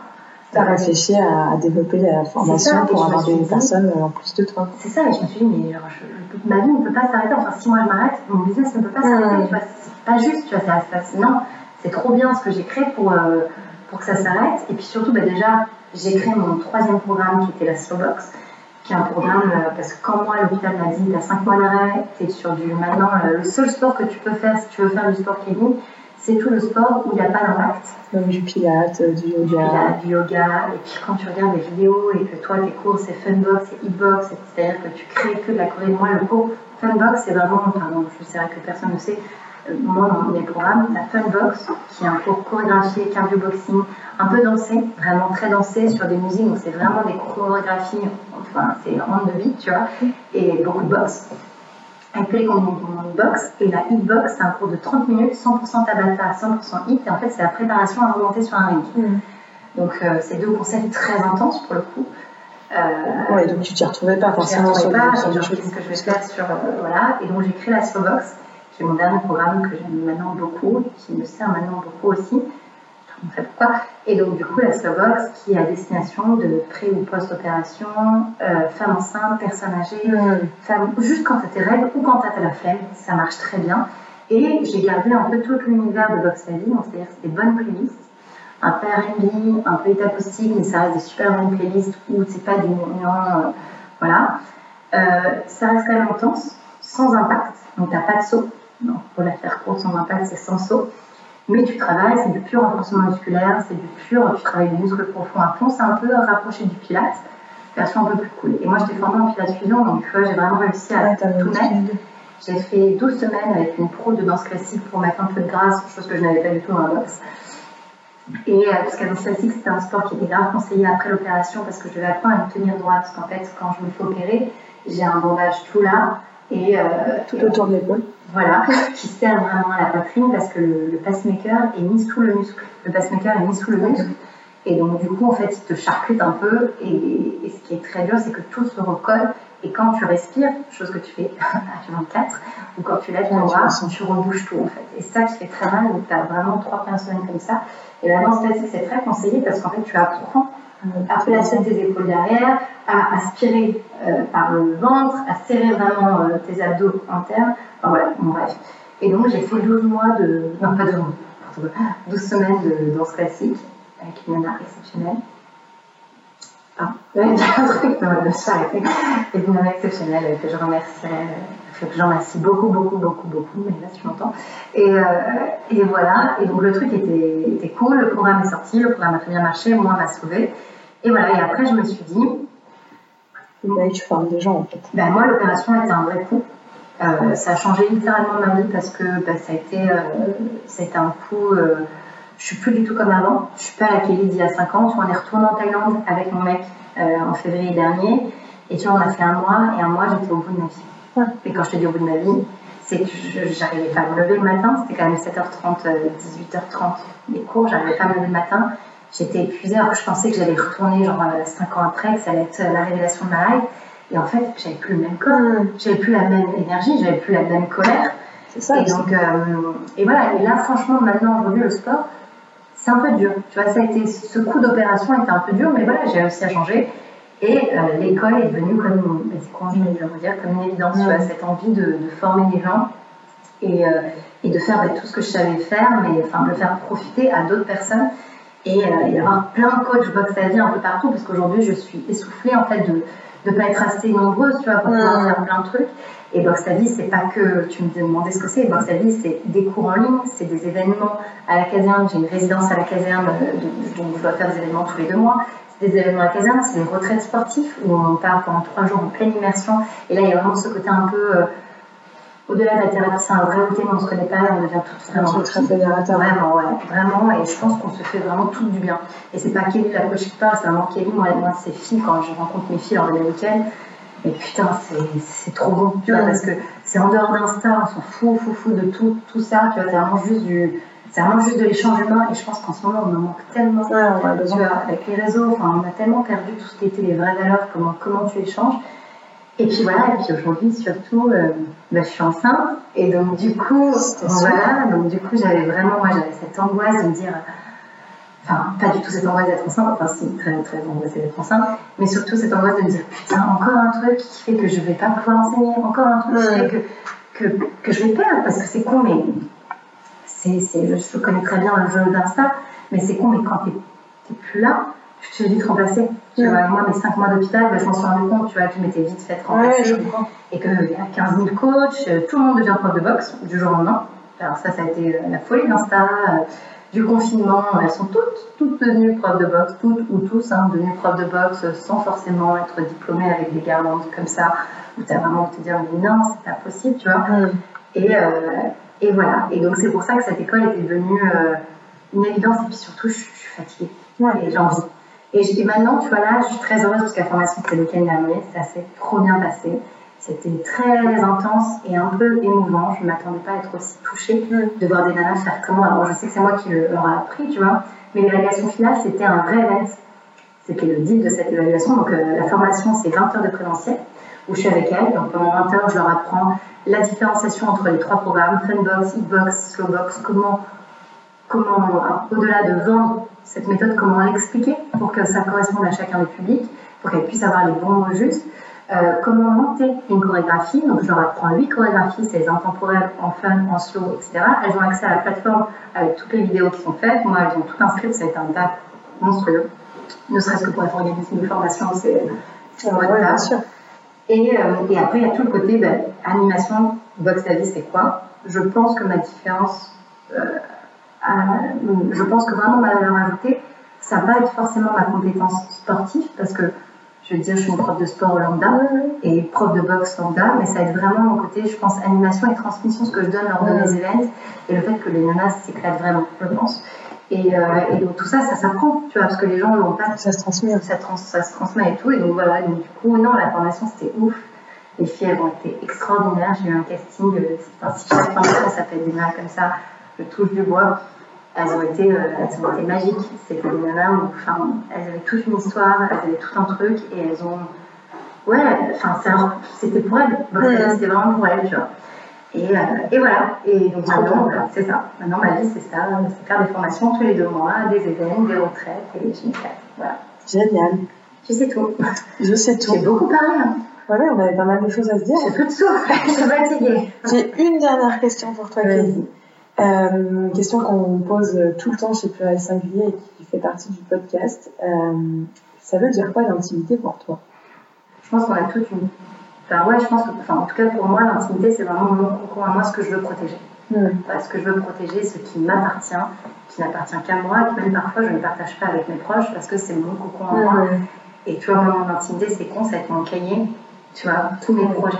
D: Tu as réfléchi à, développer la formation pour avoir
E: dit-
D: personnes euh, en plus de toi.
E: c'est ça, et je me suis dit, mais genre, je- ma vie ne peut pas s'arrêter. Enfin, si moi je m'arrête, mon business ne peut pas s'arrêter.
D: Mm.
E: Vois, c'est pas juste, tu vois, ça, ça- non, c'est trop bien ce que j'ai créé pour, euh, pour que ça s'arrête. Et puis surtout, bah, déjà, j'ai créé mon troisième programme qui était la Slowbox, qui est un programme, euh, parce que quand moi, l'hôpital m'a dit, t'as 5 mois d'arrêt, t'es sur du. Maintenant, le seul sport que tu peux faire si tu veux faire du sport Kevin, c'est tout le sport où il n'y a pas d'impact.
D: Donc du pilate, du yoga.
E: Du, pilate, du yoga. Et puis quand tu regardes des vidéos et que toi, tes cours, c'est funbox, c'est e-box, c'est-à-dire que tu crées que de la choré. Moi, le cours funbox, c'est vraiment, pardon, je sais que personne ne sait, euh, moi, dans mes programmes, la funbox, qui est un cours chorégraphié, cardio-boxing, un peu dansé, vraiment très dansé sur des musiques, donc c'est vraiment des chorégraphies, enfin, c'est ronde de vie, tu vois, et beaucoup de boxe avec les combinaisons de box. Et la hitbox, c'est un cours de 30 minutes, 100% Tabata, 100% hit. Et en fait, c'est la préparation à remonter sur un ring. Mm. Donc, euh, c'est deux concepts très intenses pour le coup.
D: Euh, ouais, donc tu t'y retrouvais pas forcément
E: sur pas, et qu'est-ce que je vais faire sur. Euh, voilà. Et donc, j'ai créé la Slowbox, qui est mon dernier programme que j'aime maintenant beaucoup, qui me sert maintenant beaucoup aussi pourquoi. Et donc, du coup, la Slowbox qui est à destination de pré- ou post-opération, euh, femmes enceintes, personnes âgées, mm. juste quand tu as tes règles ou quand tu as la flemme, ça marche très bien. Et j'ai gardé un peu tout l'univers de Box Vie, c'est-à-dire c'est des bonnes playlists, un peu R&B, un peu acoustique, mais ça reste des super bonnes playlists où c'est pas des mouvements, euh, voilà. Euh, ça reste quand même intense, sans impact, donc t'as pas de saut. Pour la faire courte, sans impact, c'est sans saut mais tu travailles, c'est du pur renforcement musculaire, c'est du pur, tu travailles des muscles profonds à fond, c'est un peu rapproché du pilate, version un peu plus cool. Et moi, j'étais formée en pilate fusion, donc tu vois, j'ai vraiment réussi à tout mettre. J'ai fait 12 semaines avec une pro de danse classique pour mettre un peu de grâce, chose que je n'avais pas du tout dans la boxe. Et euh, parce que la danse classique, c'était un sport qui était grave conseillé après l'opération parce que je devais apprendre à me tenir droite. Parce qu'en fait, quand je me fais opérer, j'ai un bandage tout là et
D: euh, tout autour de l'épaule.
E: Voilà, qui sert vraiment à la poitrine parce que le, pacemaker est mis sous le muscle. Le pacemaker est mis sous le muscle. Et donc, du coup, en fait, il te charcute un peu. Et, ce qui est très dur, c'est que tout se recolle. Et quand tu respires, chose que tu fais à 24, ou quand tu lèves ton bras, tu rebouches tout, en fait. Et ça qui fait très mal. Donc, tu as vraiment trois semaines comme ça. Et la danse classique, c'est très conseillé parce qu'en fait, tu apprends à placer tes épaules derrière, à aspirer euh, par le ventre, à serrer vraiment euh, tes abdos internes. Enfin voilà, bon, bref. Et donc j'ai fait 12 mois de. Non, pas 12 mois, 12 semaines de danse classique avec une nana exceptionnelle. Ah, il y a un truc, non, je suis arrêtée. Et une nana exceptionnelle que je remercierai, euh, que j'en remercie beaucoup, beaucoup, beaucoup, beaucoup, mais là tu m'entends. Et, euh, et voilà, et donc le truc était, était cool, le programme est sorti, le programme a très bien marché, moi m'a sauvé. Et voilà, et après je me suis dit.
D: Là, tu formes des gens en fait.
E: Ben, moi, l'opération a été un vrai coup. Euh, ça a changé littéralement ma vie parce que bah, ça, a été, euh, ça a été un coup. Euh, je suis plus du tout comme avant. Je suis pas à la Kelly d'il y a 5 ans. on est retourné en Thaïlande avec mon mec en février dernier. Et tu vois, on a fait un mois et un mois, j'étais au bout de ma vie. Et quand je te dis au bout de ma vie, c'est que j'arrivais pas à me lever le matin. C'était quand même 7h30, 18h30 les cours. J'arrivais pas à me lever le matin. J'étais épuisée alors que je pensais que j'allais retourner genre 5 ans après, que ça allait être la révélation de ma life. Et en fait, j'avais plus le même corps, mm. j'avais plus la même énergie, j'avais plus la même colère.
D: C'est ça.
E: Et donc, euh, et voilà. Et là, franchement, maintenant, aujourd'hui, le sport, c'est un peu dur. Tu vois, ça a été, ce coup d'opération était un peu dur, mais voilà, j'ai réussi à changer. Et euh, l'école est devenue comme, c'est quoi, je veux dire, comme une évidence. Tu vois, cette envie de, de, former les gens et, euh, et de faire bah, tout ce que je savais faire, mais enfin, de le faire profiter à d'autres personnes. Et, y avoir plein de coachs boxe à vie un peu partout, parce qu'aujourd'hui, je suis essoufflée en fait de de pas être assez nombreuses, tu vois, pour pouvoir faire plein de trucs. Et Box ta vie, c'est pas que tu me demandais ce que c'est. Box ta vie, c'est des cours en ligne, c'est des événements à la caserne. J'ai une résidence à la caserne, euh, donc je dois faire des événements tous les deux mois. Des événements à la caserne, c'est des retraites sportives où on part pendant trois jours en pleine immersion. Et là, il y a vraiment ce côté un peu euh, au-delà de la thérapie, c'est un vrai outil, mais on se connaît pas et on devient tout vraiment
D: très fédérateur.
E: Vraiment, ouais, vraiment. Et je pense qu'on se fait vraiment tout du bien. Et c'est pas Kelly la coach qui parle, c'est vraiment Kelly, moi, moi c'est filles quand je rencontre mes filles lors de week-end. Et putain, c'est trop bon, tu vois, parce que c'est en dehors d'Insta, on s'en fout, fou, fou de tout, tout ça, tu vois, c'est vraiment juste du, c'est vraiment juste de l'échange humain et je pense qu'en ce moment on en manque tellement.
D: Ouais, on
E: tu vois, avec les réseaux enfin on a tellement perdu tout ce qui était les vraies valeurs comment, comment tu échanges. Et puis voilà, et puis aujourd'hui surtout, euh, bah, je suis enceinte et donc du coup, voilà, donc du coup j'avais vraiment, moi j'avais cette angoisse de me dire, enfin pas du tout cette angoisse d'être enceinte, enfin si très très angoissée d'être enceinte, mais surtout cette angoisse de me dire putain encore un truc qui fait que je vais pas pouvoir enseigner, encore un truc qui fait que, que, que je vais perdre parce que c'est con mais c'est, je connais très bien le jeu d'Insta, mais c'est con mais quand t'es, plus là, tu te fais vite remplacer. Tu vois, moi, mes 5 mois d'hôpital, ben, je m'en suis rendu compte, tu vois, je m'étais vite fait remplacer. et qu'il y a 15 000 coachs, euh, tout le monde devient prof de boxe du jour au lendemain. Alors ça, ça a été euh, la folie d'Insta, euh, du confinement. Elles sont toutes, toutes devenues profs de boxe, toutes ou tous hein, devenues profs de boxe sans forcément être diplômées avec des garlandes comme ça, où tu as vraiment envie de te dire, mais non, c'est pas possible, tu vois. Et, et voilà. Et donc, c'est pour ça que cette école était devenue une évidence. Et puis surtout, je, suis fatiguée. Et j'ai envie. Et, maintenant, tu vois, là, je suis très heureuse parce que la formation, c'était le week-end dernier. Ça s'est trop bien passé. C'était très intense et un peu émouvant. Je ne m'attendais pas à être aussi touchée de voir des nanas faire comment. Alors, je sais que c'est moi qui leur ai appris, tu vois. Mais l'évaluation finale, c'était un vrai event. C'était le deal de cette évaluation. Donc, euh, la formation, c'est 20 heures de présentiel où je suis avec elles. Donc, pendant 20 heures, je leur apprends la différenciation entre les trois programmes, Funbox, Hitbox, Slowbox, comment comment, au-delà de vendre cette méthode, comment l'expliquer pour que ça corresponde à chacun des publics, pour qu'elle puisse avoir les bons mots justes. Euh, comment monter une chorégraphie. Donc, je leur apprends huit chorégraphies, c'est les intemporelles, en fun, en slow, etc. Elles ont accès à la plateforme avec toutes les vidéos qui sont faites. Moi, elles ont tout un script, ça a été un tas monstrueux. Ne serait-ce que pour organiser une formation, c'est
D: ouais, bien sûr.
E: Et, euh, et, après, il y a tout le côté ben, animation, box à vie, c'est quoi? Je pense que ma différence euh, je pense que vraiment ma valeur ajoutée, ça va être forcément ma compétence sportive parce que je veux dire, je suis une prof de sport au lambda et prof de boxe lambda, mais ça va être vraiment mon côté, je pense, animation et transmission, ce que je donne lors de mes événements. Et le fait que les nanas s'éclatent vraiment, je pense. Et, euh, et, donc tout ça, ça s'apprend, tu vois, parce que les gens l'ont pas.
D: Ça se transmet.
E: Ça, ça, se transmet et tout. Et donc voilà, donc du coup, non, la formation c'était ouf. Les filles, elles ont été extraordinaires. J'ai eu un casting, euh, enfin, si chaque formation s'appelle des nanas comme ça, je touche du bois elles ont été, euh, elles ont été magiques. C'était des nanas où, enfin, elles avaient toute une histoire, elles avaient tout un truc et elles ont, ouais, enfin, c'était pour elles. C'était vraiment pour elles, tu vois. Et, et, voilà. Et donc maintenant, c'est ça. Maintenant, ma vie, c'est ça. C'est faire des formations tous les deux mois, des événements, des retraites, et je m'éclate. Voilà.
D: Génial.
E: Tu sais tout.
D: Je sais tout.
E: J'ai beaucoup parlé. Hein.
D: On avait pas mal de choses à se dire.
E: J'ai peu de souffle. je suis fatiguée.
D: J'ai une dernière question pour toi, Kelly. Euh, question qu'on pose tout le temps chez Pluriel Singulier et qui fait partie du podcast. Euh, ça veut dire quoi l'intimité pour toi?
E: Je pense qu'on a toute une. Enfin, ouais, je pense que, enfin, en tout cas pour moi, l'intimité, c'est vraiment mon cocon à moi, ce que je veux protéger. Hmm. ce que je veux protéger, ce qui m'appartient, qui n'appartient qu'à moi, que même parfois je ne partage pas avec mes proches parce que c'est mon cocon à moi. Hmm. Et tu vois, mon intimité, c'est con, ça va être mon cahier, tu vois, tous mes projets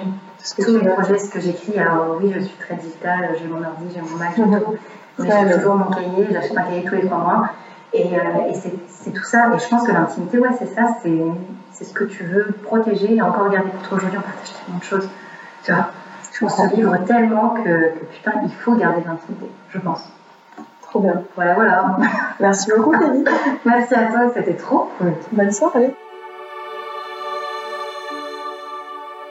E: tous mes projets, ce que j'écris, alors oui, je suis très digitale, j'ai mon ordi, j'ai mon Mac, tout, mais j'ai toujours mon cahier, j'achète un cahier tous les trois mois. Et, euh, et c'est tout ça. Et je pense que l'intimité, ouais, c'est ça, c'est ce que tu veux protéger. Et encore, regardez, aujourd'hui, on partage tellement de choses. Tu vois, on se livre tellement que, que putain, il faut garder l'intimité, je pense.
D: Trop bien.
E: Voilà, voilà.
D: Merci beaucoup, Kelly.
E: Merci à toi, c'était trop cool.
D: Bonne soirée.